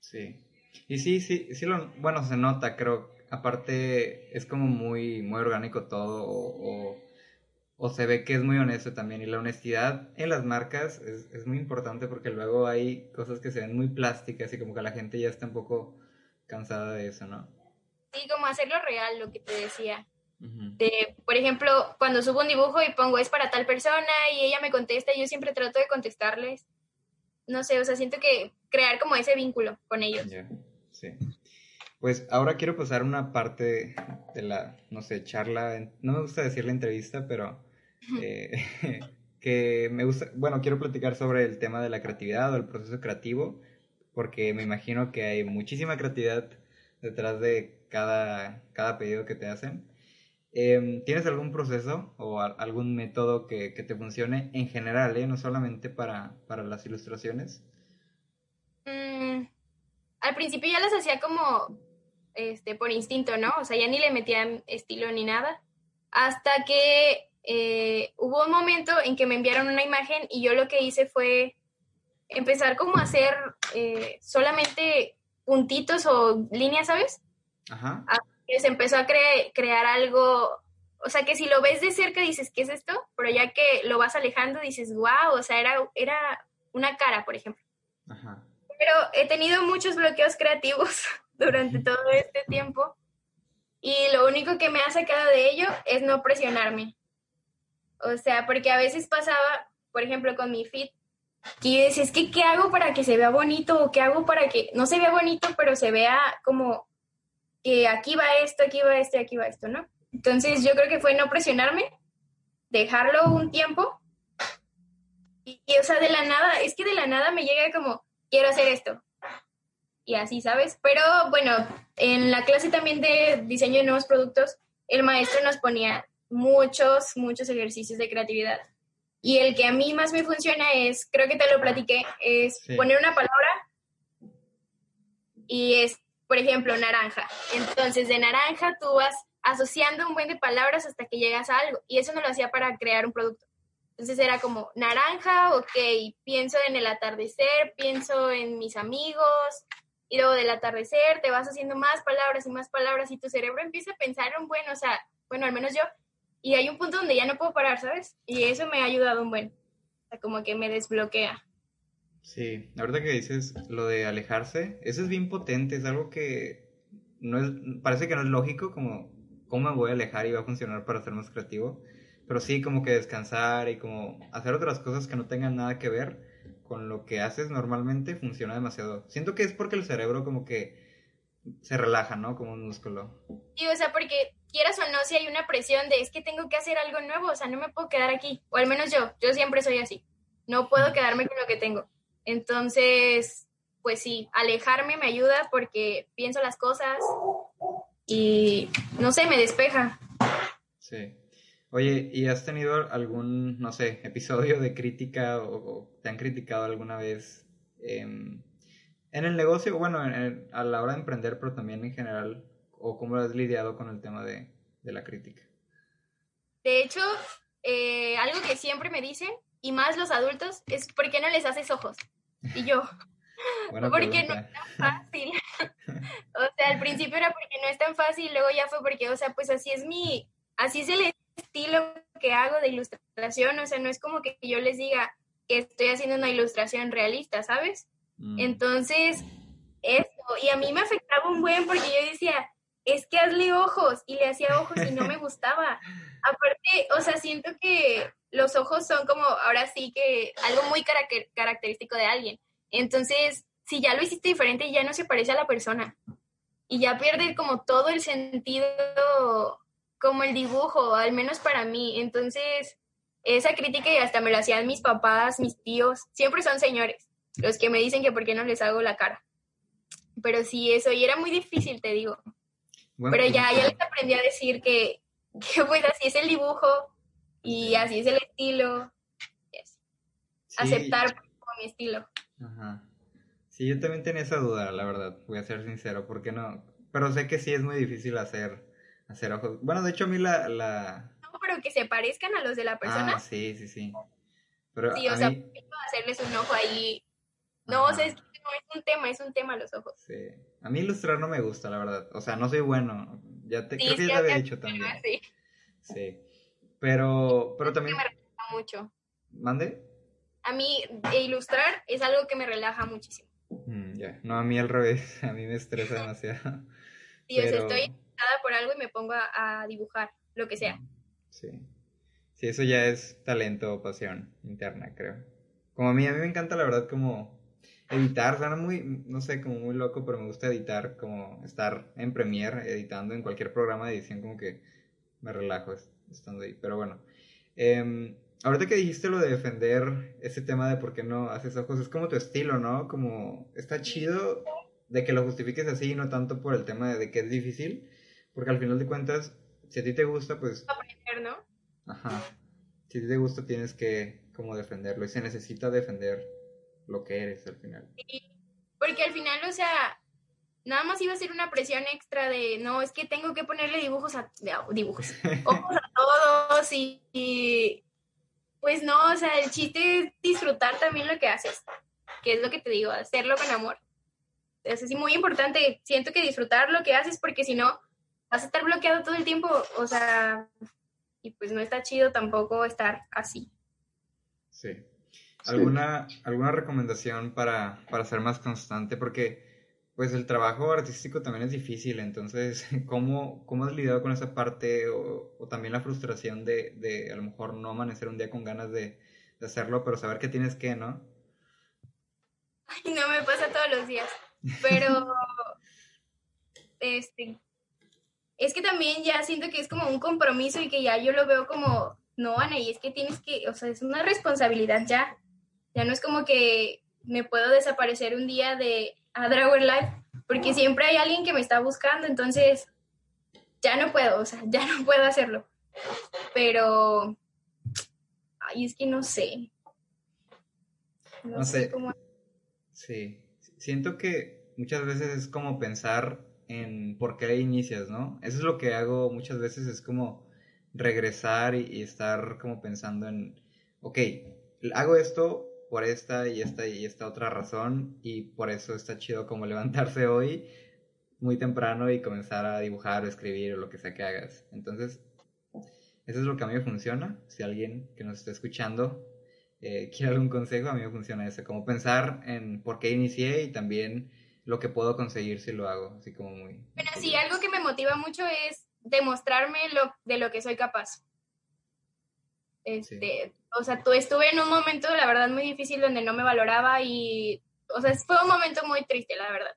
Sí. Y sí, sí, sí lo, bueno, se nota, creo. Aparte, es como muy, muy orgánico todo, o, o, o se ve que es muy honesto también. Y la honestidad en las marcas es, es muy importante porque luego hay cosas que se ven muy plásticas y como que la gente ya está un poco cansada de eso, ¿no? Sí, como hacerlo real, lo que te decía. De, por ejemplo, cuando subo un dibujo y pongo es para tal persona y ella me contesta, yo siempre trato de contestarles. No sé, o sea, siento que crear como ese vínculo con ellos. Ya, sí. Pues ahora quiero pasar una parte de la, no sé, charla, no me gusta decir la entrevista, pero eh, que me gusta, bueno, quiero platicar sobre el tema de la creatividad o el proceso creativo, porque me imagino que hay muchísima creatividad detrás de cada, cada pedido que te hacen. Em, ¿tienes algún proceso o algún método que, que te funcione en general, eh, no solamente para, para las ilustraciones? Mm, al principio ya las hacía como este por instinto, ¿no? O sea, ya ni le metía estilo ni nada. Hasta que eh, hubo un momento en que me enviaron una imagen y yo lo que hice fue empezar como a hacer eh, solamente puntitos o líneas, ¿sabes? Ajá. Que se empezó a cre- crear algo, o sea, que si lo ves de cerca dices, ¿qué es esto? Pero ya que lo vas alejando dices, wow, o sea, era, era una cara, por ejemplo. Ajá. Pero he tenido muchos bloqueos creativos durante todo este tiempo y lo único que me ha sacado de ello es no presionarme. O sea, porque a veces pasaba, por ejemplo, con mi fit, que yo decía, es que ¿qué hago para que se vea bonito? ¿O qué hago para que no se vea bonito, pero se vea como que aquí va esto, aquí va esto, aquí va esto, ¿no? Entonces yo creo que fue no presionarme, dejarlo un tiempo y, y, o sea, de la nada, es que de la nada me llega como, quiero hacer esto. Y así, ¿sabes? Pero bueno, en la clase también de diseño de nuevos productos, el maestro nos ponía muchos, muchos ejercicios de creatividad. Y el que a mí más me funciona es, creo que te lo platiqué, es Sí. poner una palabra y es, por ejemplo, naranja. Entonces, de naranja tú vas asociando un buen de palabras hasta que llegas a algo. Y eso no lo hacía para crear un producto. Entonces era como naranja, ok, pienso en el atardecer, pienso en mis amigos, y luego del atardecer te vas haciendo más palabras y más palabras y tu cerebro empieza a pensar en bueno, o sea, bueno, al menos yo, y hay un punto donde ya no puedo parar, ¿sabes? Y eso me ha ayudado un buen, o sea, como que me desbloquea. Sí, ahorita que dices lo de alejarse, eso es bien potente, es algo que no es, parece que no es lógico, como cómo me voy a alejar y va a funcionar para ser más creativo, pero sí como que descansar y como hacer otras cosas que no tengan nada que ver con lo que haces normalmente funciona demasiado. Siento que es porque el cerebro como que se relaja, ¿no? Como un músculo. Sí, o sea, porque quieras o no, si hay una presión de es que tengo que hacer algo nuevo, o sea, no me puedo quedar aquí, o al menos yo, yo siempre soy así, no puedo quedarme con lo que tengo. Entonces, pues sí, alejarme me ayuda porque pienso las cosas y no sé, me despeja. Sí. Oye, ¿y has tenido algún, no sé, episodio de crítica o, o te han criticado alguna vez em, en el negocio, bueno, en a la hora de emprender, pero también en general, o cómo has lidiado con el tema de, de la crítica? De hecho, eh, algo que siempre me dicen, y más los adultos, es ¿por qué no les haces ojos? Y yo, Porque no pregunta. fácil. o sea, al principio era porque no es tan fácil, luego ya fue porque, o sea, pues así es mi, así es el estilo que hago de ilustración, o sea, no es como que yo les diga que estoy haciendo una ilustración realista, ¿sabes? Mm, Entonces, eso, y a mí me afectaba un buen porque yo decía, es que hazle ojos, y le hacía ojos y no me gustaba. Aparte, o sea, siento que los ojos son como, ahora sí que algo muy carac- característico de alguien. Entonces, si ya lo hiciste diferente, ya no se parece a la persona. Y ya pierde como todo el sentido, como el dibujo, al menos para mí. Entonces, esa crítica y hasta me lo hacían mis papás, mis tíos, siempre son señores, los que me dicen que por qué no les hago la cara. Pero sí, eso, y era muy difícil, te digo. Pero ya, ya pregunta. les aprendí a decir que, que pues así es el dibujo y así es el estilo. Sí, aceptar como mi estilo. Ajá. Sí, yo también tenía esa duda, la verdad, voy a ser sincero, ¿por qué no? Pero sé que sí es muy difícil hacer, hacer ojos. Bueno, de hecho a mí la, la... No, pero que se parezcan a los de la persona. Ah, sí, sí, sí. Pero sí, o sea, mí- hacerles un ojo ahí. No, o Ajá. sea, es que es un tema, es un tema los ojos. Sí. A mí ilustrar no me gusta, la verdad. O sea, no soy bueno. Ya te, Sí, creo que ya te había dicho también. Sí, Sí. Pero, pero también... me relaja mucho. ¿Mande? A mí, e ilustrar es algo que me relaja muchísimo. Mm, ya. No, a mí al revés. A mí me estresa demasiado. Sí, o sea, Pero- estoy interesada por algo y me pongo a, a dibujar, lo que sea. Sí. Sí, eso ya es talento o pasión interna, creo. Como a mí, a mí me encanta la verdad como editar, suena muy, no sé, como muy loco, pero me gusta editar, como estar en Premiere, editando en cualquier programa de edición, como que me relajo es- estando ahí. Pero bueno, Em, ahorita que dijiste lo de defender ese tema de por qué no haces ojos, es como tu estilo, ¿no? Como está chido de que lo justifiques así y no tanto por el tema de, de que es difícil, porque al final de cuentas, si a ti te gusta, pues Aprender, ¿no? Ajá. Si a ti te gusta, tienes que como defenderlo. Y se necesita defender lo que eres al final. Porque al final, o sea, nada más iba a ser una presión extra de, no, es que tengo que ponerle dibujos a, dibujos, ojos a todos y, y, pues no, o sea, el chiste es disfrutar también lo que haces, que es lo que te digo, hacerlo con amor. es así muy importante. Siento que disfrutar lo que haces porque si no, vas a estar bloqueado todo el tiempo, o sea, y pues no está chido tampoco estar así. Sí. ¿Alguna, ¿Alguna recomendación para, para ser más constante? Porque pues el trabajo artístico también es difícil, entonces, ¿cómo, cómo has lidiado con esa parte o, o también la frustración de, de a lo mejor no amanecer un día con ganas de, de hacerlo, pero saber que tienes que, ¿no? Ay, no me pasa todos los días, pero este es que también ya siento que es como un compromiso y que ya yo lo veo como, no, Ana, y es que tienes que, o sea, es una responsabilidad ya. Ya no es como que me puedo desaparecer un día de a Dragon Life, porque siempre hay alguien que me está buscando, entonces ya no puedo, o sea, ya no puedo hacerlo. Pero, ay, es que no sé. No, No sé sé. cómo... Sí, siento que muchas veces es como pensar en por qué inicias, ¿no? Eso es lo que hago muchas veces, es como regresar y, y estar como pensando en, ok, hago esto por esta y esta y esta otra razón y por eso está chido como levantarse hoy muy temprano y comenzar a dibujar o escribir o lo que sea que hagas. Entonces, eso es lo que a mí me funciona. Si alguien que nos está escuchando eh, quiere algún consejo, a mí me funciona eso, como pensar en por qué inicié y también lo que puedo conseguir si lo hago, así como muy... Pero sí, algo que me motiva mucho es demostrarme lo, de lo que soy capaz. Este, O sea, tú estuve en un momento, la verdad, muy difícil donde no me valoraba y, o sea, fue un momento muy triste, la verdad.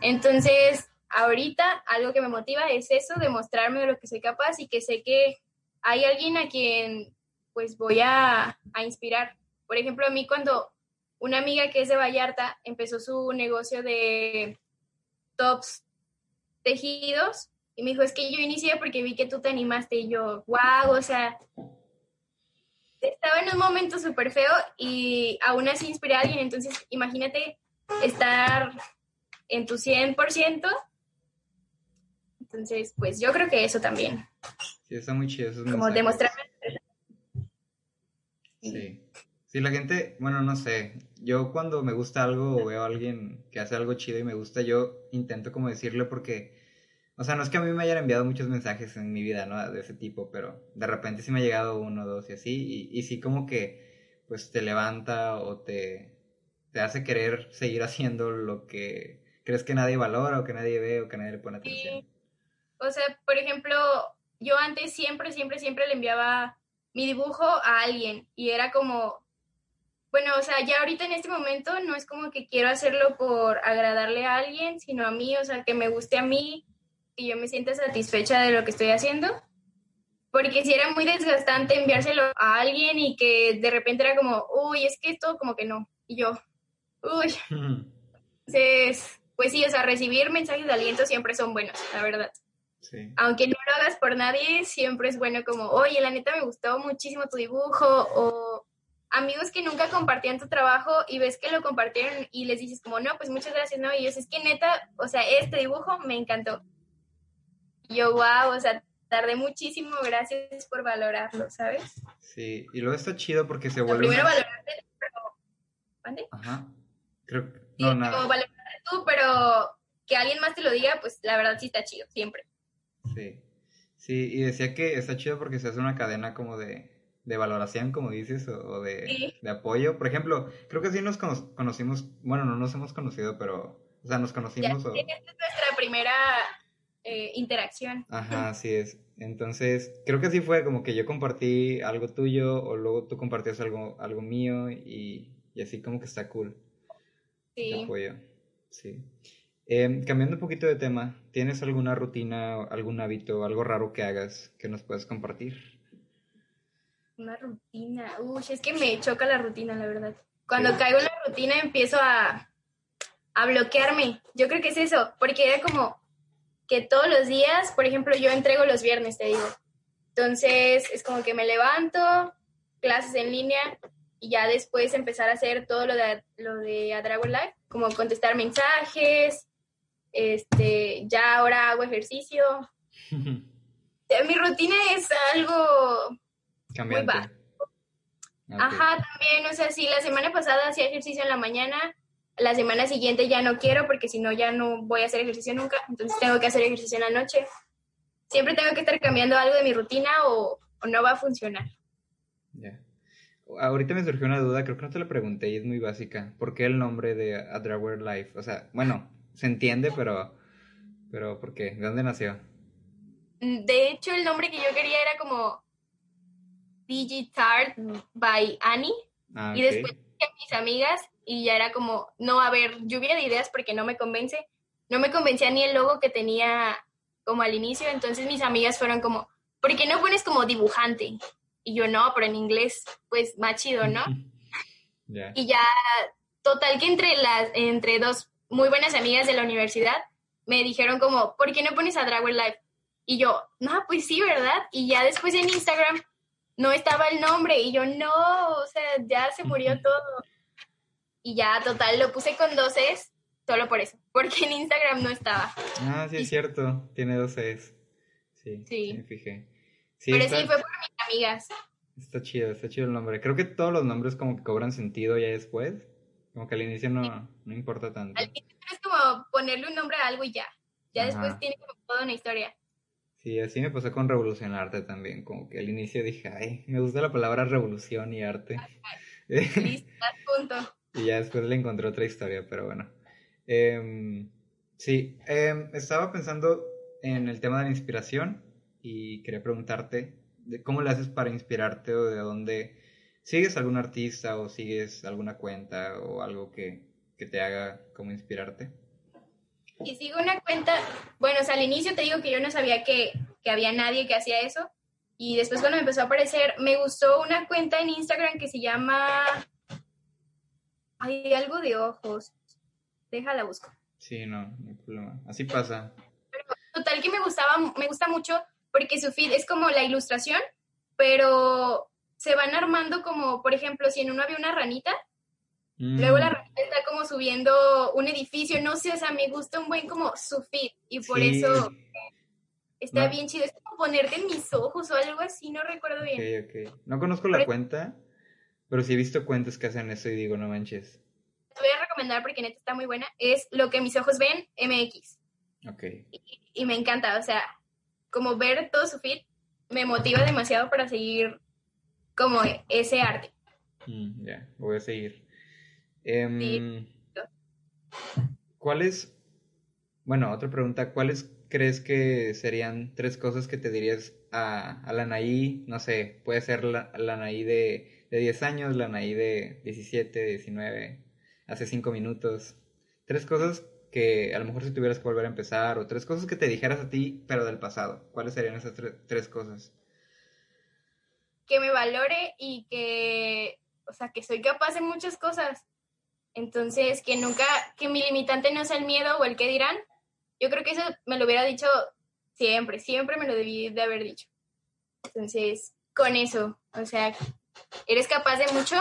Entonces, ahorita algo que me motiva es eso, demostrarme de lo que soy capaz y que sé que hay alguien a quien pues voy a, a inspirar. Por ejemplo, a mí cuando una amiga que es de Vallarta empezó su negocio de tops tejidos y me dijo, es que yo inicié porque vi que tú te animaste y yo, wow, o sea, estaba en un momento súper feo y aún así inspiré a alguien, entonces imagínate estar en tu 100%. Entonces, pues yo creo que eso también, Sí, está muy chido esos como demostrarme. Sí. Sí, la gente, bueno, no sé, yo cuando me gusta algo o veo a alguien que hace algo chido y me gusta, yo intento como decirle porque, o sea, no es que a mí me hayan enviado muchos mensajes en mi vida, ¿no? De ese tipo, pero de repente sí me ha llegado uno, dos y así, y, y sí como que, pues te levanta o te, te hace querer seguir haciendo lo que crees que nadie valora o que nadie ve o que nadie le pone atención. Sí. O sea, por ejemplo, yo antes siempre, siempre, siempre le enviaba mi dibujo a alguien y era como, bueno, o sea, ya ahorita en este momento no es como que quiero hacerlo por agradarle a alguien, sino a mí, o sea, que me guste a mí y yo me sienta satisfecha de lo que estoy haciendo. Porque si era muy desgastante enviárselo a alguien y que de repente era como, uy, es que esto como que no. Y yo, uy, entonces, pues sí, o sea, recibir mensajes de aliento siempre son buenos, la verdad. Sí. Aunque no lo hagas por nadie, siempre es bueno como, oye, la neta me gustó muchísimo tu dibujo, o amigos que nunca compartían tu trabajo y ves que lo compartieron y les dices como, no, pues muchas gracias, ¿no? Y ellos, es que neta, o sea, este dibujo me encantó. Y yo, wow, o sea, tardé muchísimo, gracias por valorarlo, ¿sabes? Sí, y luego está chido porque se Lo vuelve... primero una- valorarte, pero... ¿Mande? Ajá. Creo que... Sí, No, como nada. valorarte tú, pero que alguien más te lo diga, pues la verdad sí está chido, siempre. Sí. Sí, y decía que está chido porque se hace una cadena como de, de valoración, como dices, o, o de, Sí. de apoyo. Por ejemplo, creo que sí nos cono- conocimos, bueno, no nos hemos conocido, pero, o sea, nos Ya, conocimos o... esta es nuestra primera eh, interacción. Ajá, así es. Entonces, creo que así fue, como que yo compartí algo tuyo o luego tú compartías algo, algo mío y, y así como que está cool. Sí. apoyo. Sí. Em, cambiando un poquito de tema, ¿tienes alguna rutina, algún hábito, algo raro que hagas que nos puedas compartir? Una rutina. Uy, es que me choca la rutina, la verdad. Cuando Sí. caigo en la rutina empiezo a, a bloquearme. Yo creo que es eso, porque era como que todos los días, por ejemplo, yo entrego los viernes, te digo. Entonces, es como que me levanto, clases en línea, y ya después empezar a hacer todo lo de, lo de A Dragon Life, como contestar mensajes, este, ya ahora hago ejercicio. Mi rutina es algo Cambiante. bajo. Ok. Ajá, también, o sea, si la semana pasada hacía ejercicio en la mañana, la semana siguiente ya no quiero porque si no ya no voy a hacer ejercicio nunca, entonces tengo que hacer ejercicio en la noche. Siempre tengo que estar cambiando algo de mi rutina o, o no va a funcionar. Ya. Ahorita me surgió una duda, creo que no te la pregunté y es muy básica. ¿Por qué el nombre de A Drawer Life? O sea, bueno, se entiende, pero, pero ¿por qué? ¿De dónde nació? De hecho, el nombre que yo quería era como Digitart by Annie. Ah, Y ok. después mis amigas y ya era como, no, a ver, lluvia de ideas porque no me convence. No me convencía ni el logo que tenía como al inicio, entonces mis amigas fueron como, ¿por qué no pones como dibujante? Y yo no, pero en inglés, pues más chido, ¿no? Y ya, total que entre las, entre dos muy buenas amigas de la universidad, me dijeron como, ¿por qué no pones a Dragon Life? Y yo, no, pues sí, ¿verdad? Y ya después en Instagram no estaba el nombre y yo, no, o sea, ya se murió todo. Y ya, total, lo puse con dos es, solo por eso, porque en Instagram no estaba. Ah, sí, es cierto. Tiene dos E's. Sí, Sí. me fijé. Sí, Pero está, sí, fue por mis amigas. está chido, está chido el nombre. Creo que todos los nombres como que cobran sentido ya después. Como que al inicio no, no importa tanto. Al inicio es como ponerle un nombre a algo y ya. Ya Ajá. después tiene como toda una historia. Sí, así me pasó con Revolucionarte también. Como que al inicio dije, ay, me gusta la palabra revolución y arte. Listo, punto. Y ya después le encontré otra historia, pero bueno. Em, sí, em, estaba pensando en el tema de la inspiración y quería preguntarte de cómo le haces para inspirarte o de dónde sigues algún artista o sigues alguna cuenta o algo que, que te haga como inspirarte. Y sigo una cuenta, bueno, o sea, al inicio te digo que yo no sabía que, que había nadie que hacía eso. Y después cuando me empezó a aparecer, me gustó una cuenta en Instagram que se llama... Hay algo de ojos. Déjala busco. Sí, no, no hay problema. Así pasa. Total que me gustaba, me gusta mucho porque su feed es como la ilustración, pero se van armando como, por ejemplo, si en uno había una ranita, luego la Mm, ranita está como subiendo un edificio, no sé, o sea, me gusta un buen como su feed y por sí, eso está No. bien chido. Es como ponerte en mis ojos o algo así, no recuerdo bien. Ok, ok. No conozco la cuenta, pero sí he visto cuentas que hacen eso y digo, no manches. Te voy a recomendar porque neta está muy buena. Es Lo que mis ojos ven, MX. Ok. Y me encanta, o sea, como ver todo su feed me motiva demasiado para seguir como ese arte. Mm, ya, voy a seguir. Em, Sí. ¿Cuáles, bueno, otra pregunta, ¿cuáles crees que serían tres cosas que te dirías a, a la Anaí? No sé, puede ser la, la de, de 10 años, la Anaí de 17, 19, hace 5 minutos. Tres cosas que a lo mejor si tuvieras que volver a empezar, o tres cosas que te dijeras a ti, pero del pasado. ¿Cuáles serían esas tre- tres cosas? que me valore y que, o sea, que soy capaz de muchas cosas. Entonces, que nunca, que mi limitante no sea el miedo o el que dirán. Yo creo que eso me lo hubiera dicho siempre, siempre me lo debí de haber dicho. Entonces, con eso, o sea, eres capaz de mucho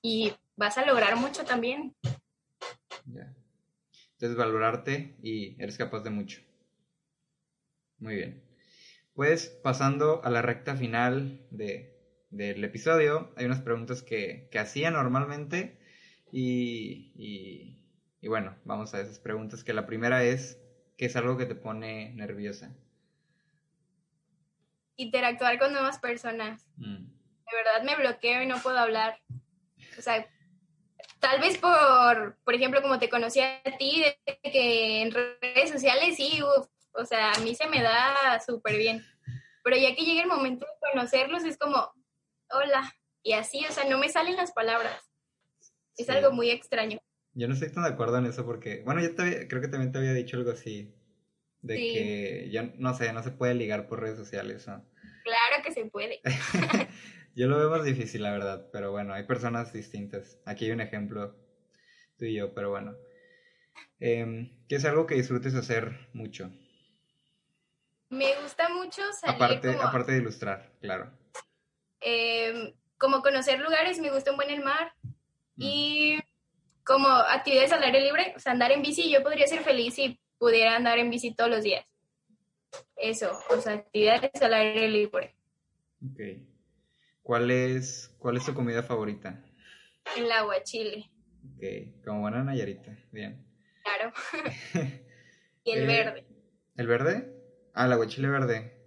y vas a lograr mucho también. Ya. Entonces, valorarte y eres capaz de mucho. Muy bien. Pues pasando a la recta final de, del episodio, hay unas preguntas que, que hacía normalmente y, y, y bueno, vamos a esas preguntas, que la primera es, ¿qué es algo que te pone nerviosa? Interactuar con nuevas personas. Mm, de verdad me bloqueo y no puedo hablar. O sea, tal vez por, por ejemplo, como te conocí a ti, de que en redes sociales sí, uf, o sea, a mí se me da súper bien. Pero ya que llega el momento de conocerlos, es como, hola, y así, o sea, no me salen las palabras. Es sí. algo muy extraño. Yo no estoy tan de acuerdo en eso porque, bueno, yo te había- creo que también te había dicho algo así, de Sí. que ya no sé, no se puede ligar por redes sociales, ¿no? Claro que se puede. Yo lo veo más difícil, la verdad, pero bueno, hay personas distintas. Aquí hay un ejemplo, tú y yo, pero bueno. Em, ¿qué es algo que disfrutes hacer mucho? Me gusta mucho salir Aparte, como, aparte de ilustrar, claro. eh, como conocer lugares, me gusta un buen el mar. Mm. Y como actividades al aire libre, o sea, andar en bici, yo podría ser feliz si pudiera andar en bici todos los días. Eso, o sea, actividades al aire libre. Ok. ¿Cuál es, cuál es tu comida favorita? El agua, Chile. Ok, como buena Nayarita, bien. Claro. y el Eh, verde. ¿El verde? Ah, el aguachile verde.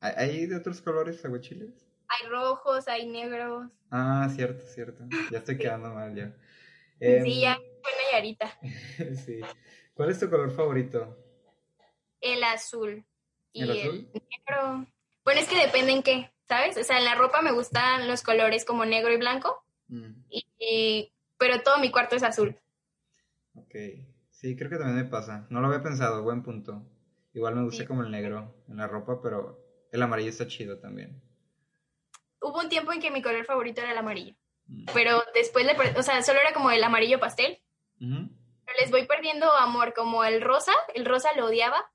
¿Hay- ¿Hay de otros colores aguachiles? Hay rojos, hay negros. Ah, cierto, cierto. Ya estoy quedando mal. Em, Sí, ya fue Nayarita. sí. ¿Cuál es tu color favorito? El azul. Y ¿El el, negro. Bueno, es que depende en qué, ¿sabes? O sea, en la ropa me gustan los colores como negro y blanco. Mm, Y, y- pero todo mi cuarto es azul. ok. Sí, creo que también me pasa. No lo había pensado, buen punto. Igual me gusta Sí. como el negro en la ropa, pero el amarillo está chido también. Hubo un tiempo en que mi color favorito era el amarillo. Mm. Pero después, le o sea, solo era como el amarillo pastel. Pero les voy perdiendo amor, como el rosa. El rosa lo odiaba.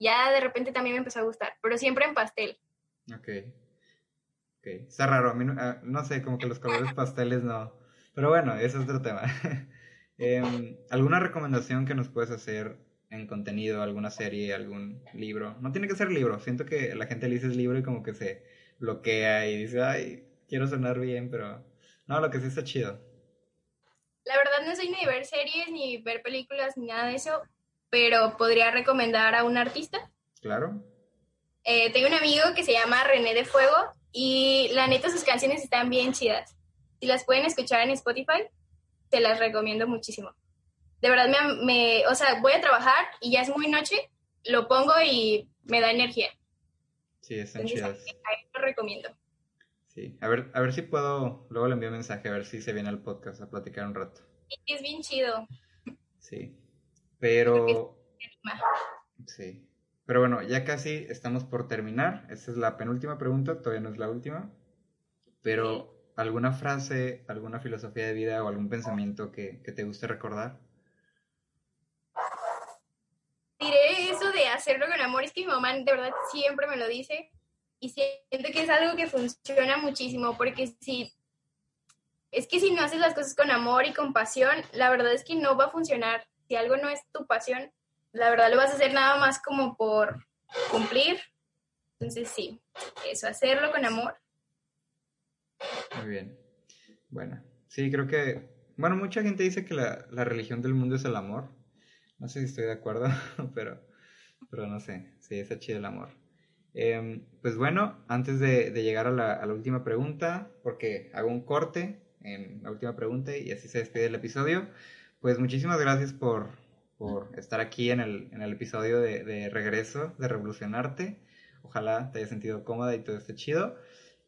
Ya de repente también me empezó a gustar. Pero siempre en pastel. Ok. Está raro. A mí no, ah, no sé, como que los colores pasteles no. Pero bueno, ese es otro tema. Em, ¿Alguna recomendación que nos puedes hacer en contenido? ¿Alguna serie? ¿Algún libro? No tiene que ser libro. Siento que la gente le dice libro y como que se bloquea y dice, ay, quiero sonar bien, pero no, lo que sí está chido. La verdad no soy ni de ver series, ni ver películas, ni nada de eso. Pero podría recomendar a un artista. Claro. Eh, tengo un amigo que se llama René de Fuego. Y la neta sus canciones están bien chidas. Si las pueden escuchar en Spotify, te las recomiendo muchísimo. De verdad, me, me- o sea, voy a trabajar y ya es muy noche, lo pongo y me da energía. Sí, están Entonces, chidas. ahí lo recomiendo. Sí. A ver, a ver si puedo, luego le envío un mensaje, a ver si se viene al podcast a platicar un rato. Y es bien chido. Sí. Pero... Sí. Pero bueno, ya casi estamos por terminar. Esta es la penúltima pregunta, todavía no es la última. Pero, ¿alguna frase, alguna filosofía de vida o algún pensamiento que, te guste recordar? Diré eso de hacerlo con amor, es que mi mamá de verdad siempre me lo dice y siento que es algo que funciona muchísimo porque si es que si no haces las cosas con amor y con pasión, la verdad es que no va a funcionar. Si algo no es tu pasión, la verdad lo vas a hacer nada más como por cumplir. Entonces sí, eso, hacerlo con amor. Muy bien. Bueno, sí, creo que... Bueno, mucha gente dice que la, la religión del mundo es el amor. No sé si estoy de acuerdo, pero, pero no sé. Sí, está chido el amor. Em, pues bueno, antes de, llegar a la, a la última pregunta, porque hago un corte en la última pregunta y así se despide el episodio, pues muchísimas gracias por, por estar aquí en el, en el episodio de, de regreso de Revolucionarte. Ojalá te hayas sentido cómoda y todo esté chido.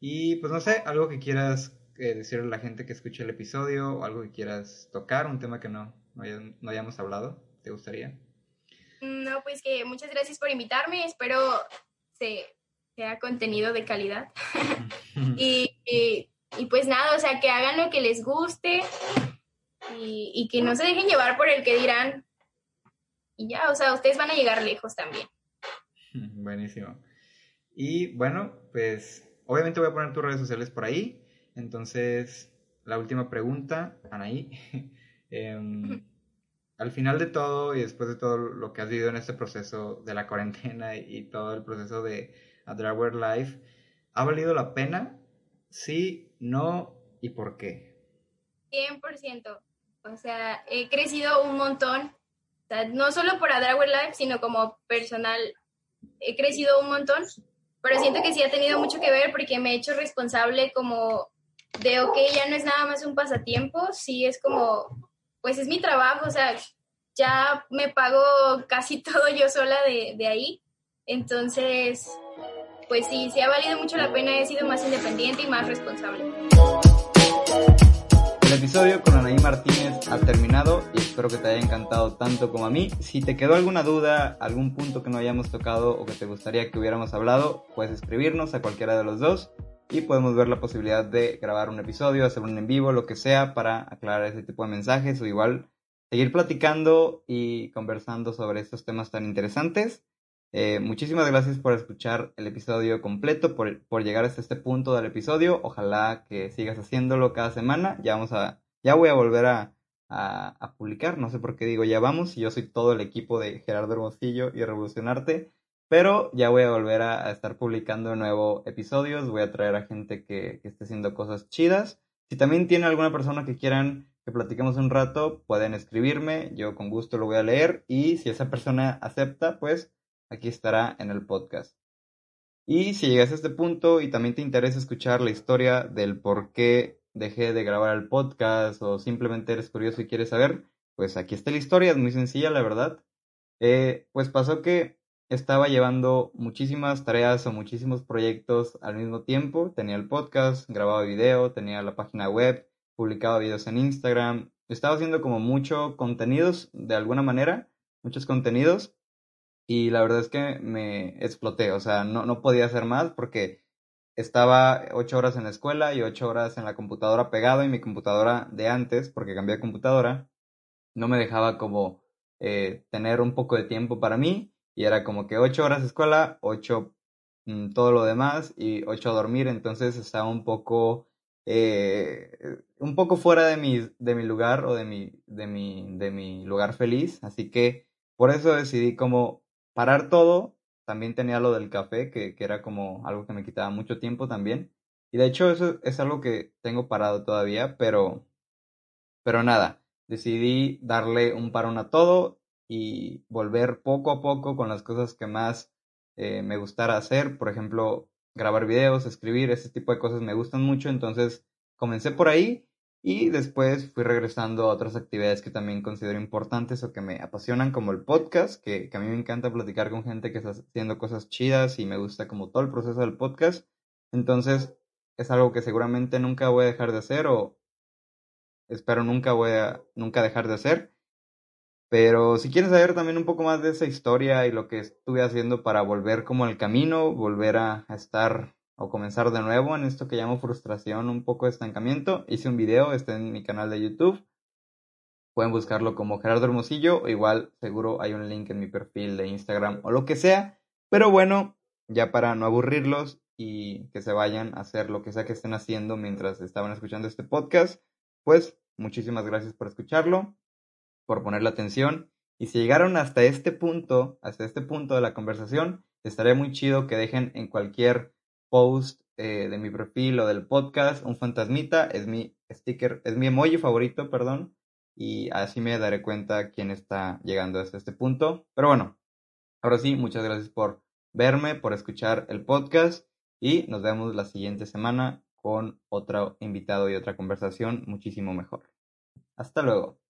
Y pues no sé, algo que quieras eh, decirle a la gente que escuche el episodio o algo que quieras tocar, un tema que no, no, haya- no hayamos hablado, ¿te gustaría? No, pues que muchas gracias por invitarme, espero se, sea contenido de calidad. Y, y, y pues nada, o sea, que hagan lo que les guste y, y que no se dejen llevar por el que dirán. Y ya, o sea, ustedes van a llegar lejos también. Buenísimo. Y bueno, pues obviamente voy a poner tus redes sociales por ahí. Entonces, la última pregunta, Anaí. Em, al final de todo y después de todo lo que has vivido en este proceso de la cuarentena y, todo el proceso de A Drawer Life, ¿ha valido la pena? Sí, no y por qué. 100%. O sea, he crecido un montón. Sea, no solo por Adrawer Life, sino como personal. He crecido un montón. Pero siento que sí ha tenido mucho que ver porque me he hecho responsable como de, ok, ya no es nada más un pasatiempo, sí es como, pues es mi trabajo, o sea, ya me pago casi todo yo sola de, de ahí. Entonces, pues sí, sí ha valido mucho la pena, he sido más independiente y más responsable. El episodio con Anaí Martínez ha terminado y espero que te haya encantado tanto como a mí. Si te quedó alguna duda, algún punto que no hayamos tocado o que te gustaría que hubiéramos hablado, puedes escribirnos a cualquiera de los dos y podemos ver la posibilidad de grabar un episodio, hacer un en vivo, lo que sea para aclarar ese tipo de mensajes o igual seguir platicando y conversando sobre estos temas tan interesantes. Eh, muchísimas gracias por escuchar el episodio completo, por, por llegar hasta este punto del episodio. Ojalá que sigas haciéndolo cada semana. Ya vamos a, ya voy a volver a, a, a publicar. No sé por qué digo ya vamos. Yo soy todo el equipo de Gerardo Hermosillo y Revolucionarte. Pero ya voy a volver a, a estar publicando de nuevo episodios. Voy a traer a gente que, que esté haciendo cosas chidas. Si también tiene alguna persona que quieran que platiquemos un rato, pueden escribirme, yo con gusto lo voy a leer y si esa persona acepta, pues aquí estará en el podcast. Y si llegas a este punto y también te interesa escuchar la historia del por qué dejé de grabar el podcast o simplemente eres curioso y quieres saber, pues aquí está la historia, es muy sencilla, la verdad. Eh, pues pasó que estaba llevando muchísimas tareas o muchísimos proyectos al mismo tiempo. Tenía el podcast, grababa video, tenía la página web, publicaba videos en Instagram. Estaba haciendo como mucho contenidos de alguna manera, muchos contenidos. Y la verdad es que me exploté, o sea, no, no podía hacer más porque estaba ocho horas en la escuela y ocho horas en la computadora pegado y mi computadora de antes, porque cambié de computadora, no me dejaba como eh, tener un poco de tiempo para mí y era como que ocho horas escuela, ocho mm, todo lo demás y ocho a dormir, entonces estaba un poco eh, un poco fuera de mi, de mi lugar o de mi, de, mi, de mi lugar feliz, así que por eso decidí como parar todo, también tenía lo del café, que, que era como algo que me quitaba mucho tiempo también, y de hecho eso es algo que tengo parado todavía, pero, pero nada, decidí darle un parón a todo y volver poco a poco con las cosas que más eh, me gustara hacer, por ejemplo, grabar videos, escribir, ese tipo de cosas me gustan mucho, entonces comencé por ahí y después fui regresando a otras actividades que también considero importantes o que me apasionan, como el podcast, que, que a mí me encanta platicar con gente que está haciendo cosas chidas y me gusta como todo el proceso del podcast. Entonces es algo que seguramente nunca voy a dejar de hacer o espero nunca voy a nunca dejar de hacer. Pero si quieres saber también un poco más de esa historia y lo que estuve haciendo para volver como al camino, volver a, estar o comenzar de nuevo en esto que llamo frustración, un poco de estancamiento, hice un video, está en mi canal de YouTube. Pueden buscarlo como Gerardo Hermosillo, o igual seguro hay un link en mi perfil de Instagram o lo que sea. Pero bueno, ya para no aburrirlos y que se vayan a hacer lo que sea que estén haciendo mientras estaban escuchando este podcast, pues muchísimas gracias por escucharlo por ponerle atención. Y si llegaron hasta este punto, hasta este punto de la conversación, estaría muy chido que dejen en cualquier post eh, de mi perfil o del podcast un fantasmita. Es mi sticker, es mi emoji favorito, perdón. Y así me daré cuenta quién está llegando hasta este punto. Pero bueno, ahora sí, muchas gracias por verme, por escuchar el podcast. Y nos vemos la siguiente semana con otro invitado y otra conversación muchísimo mejor. Hasta luego.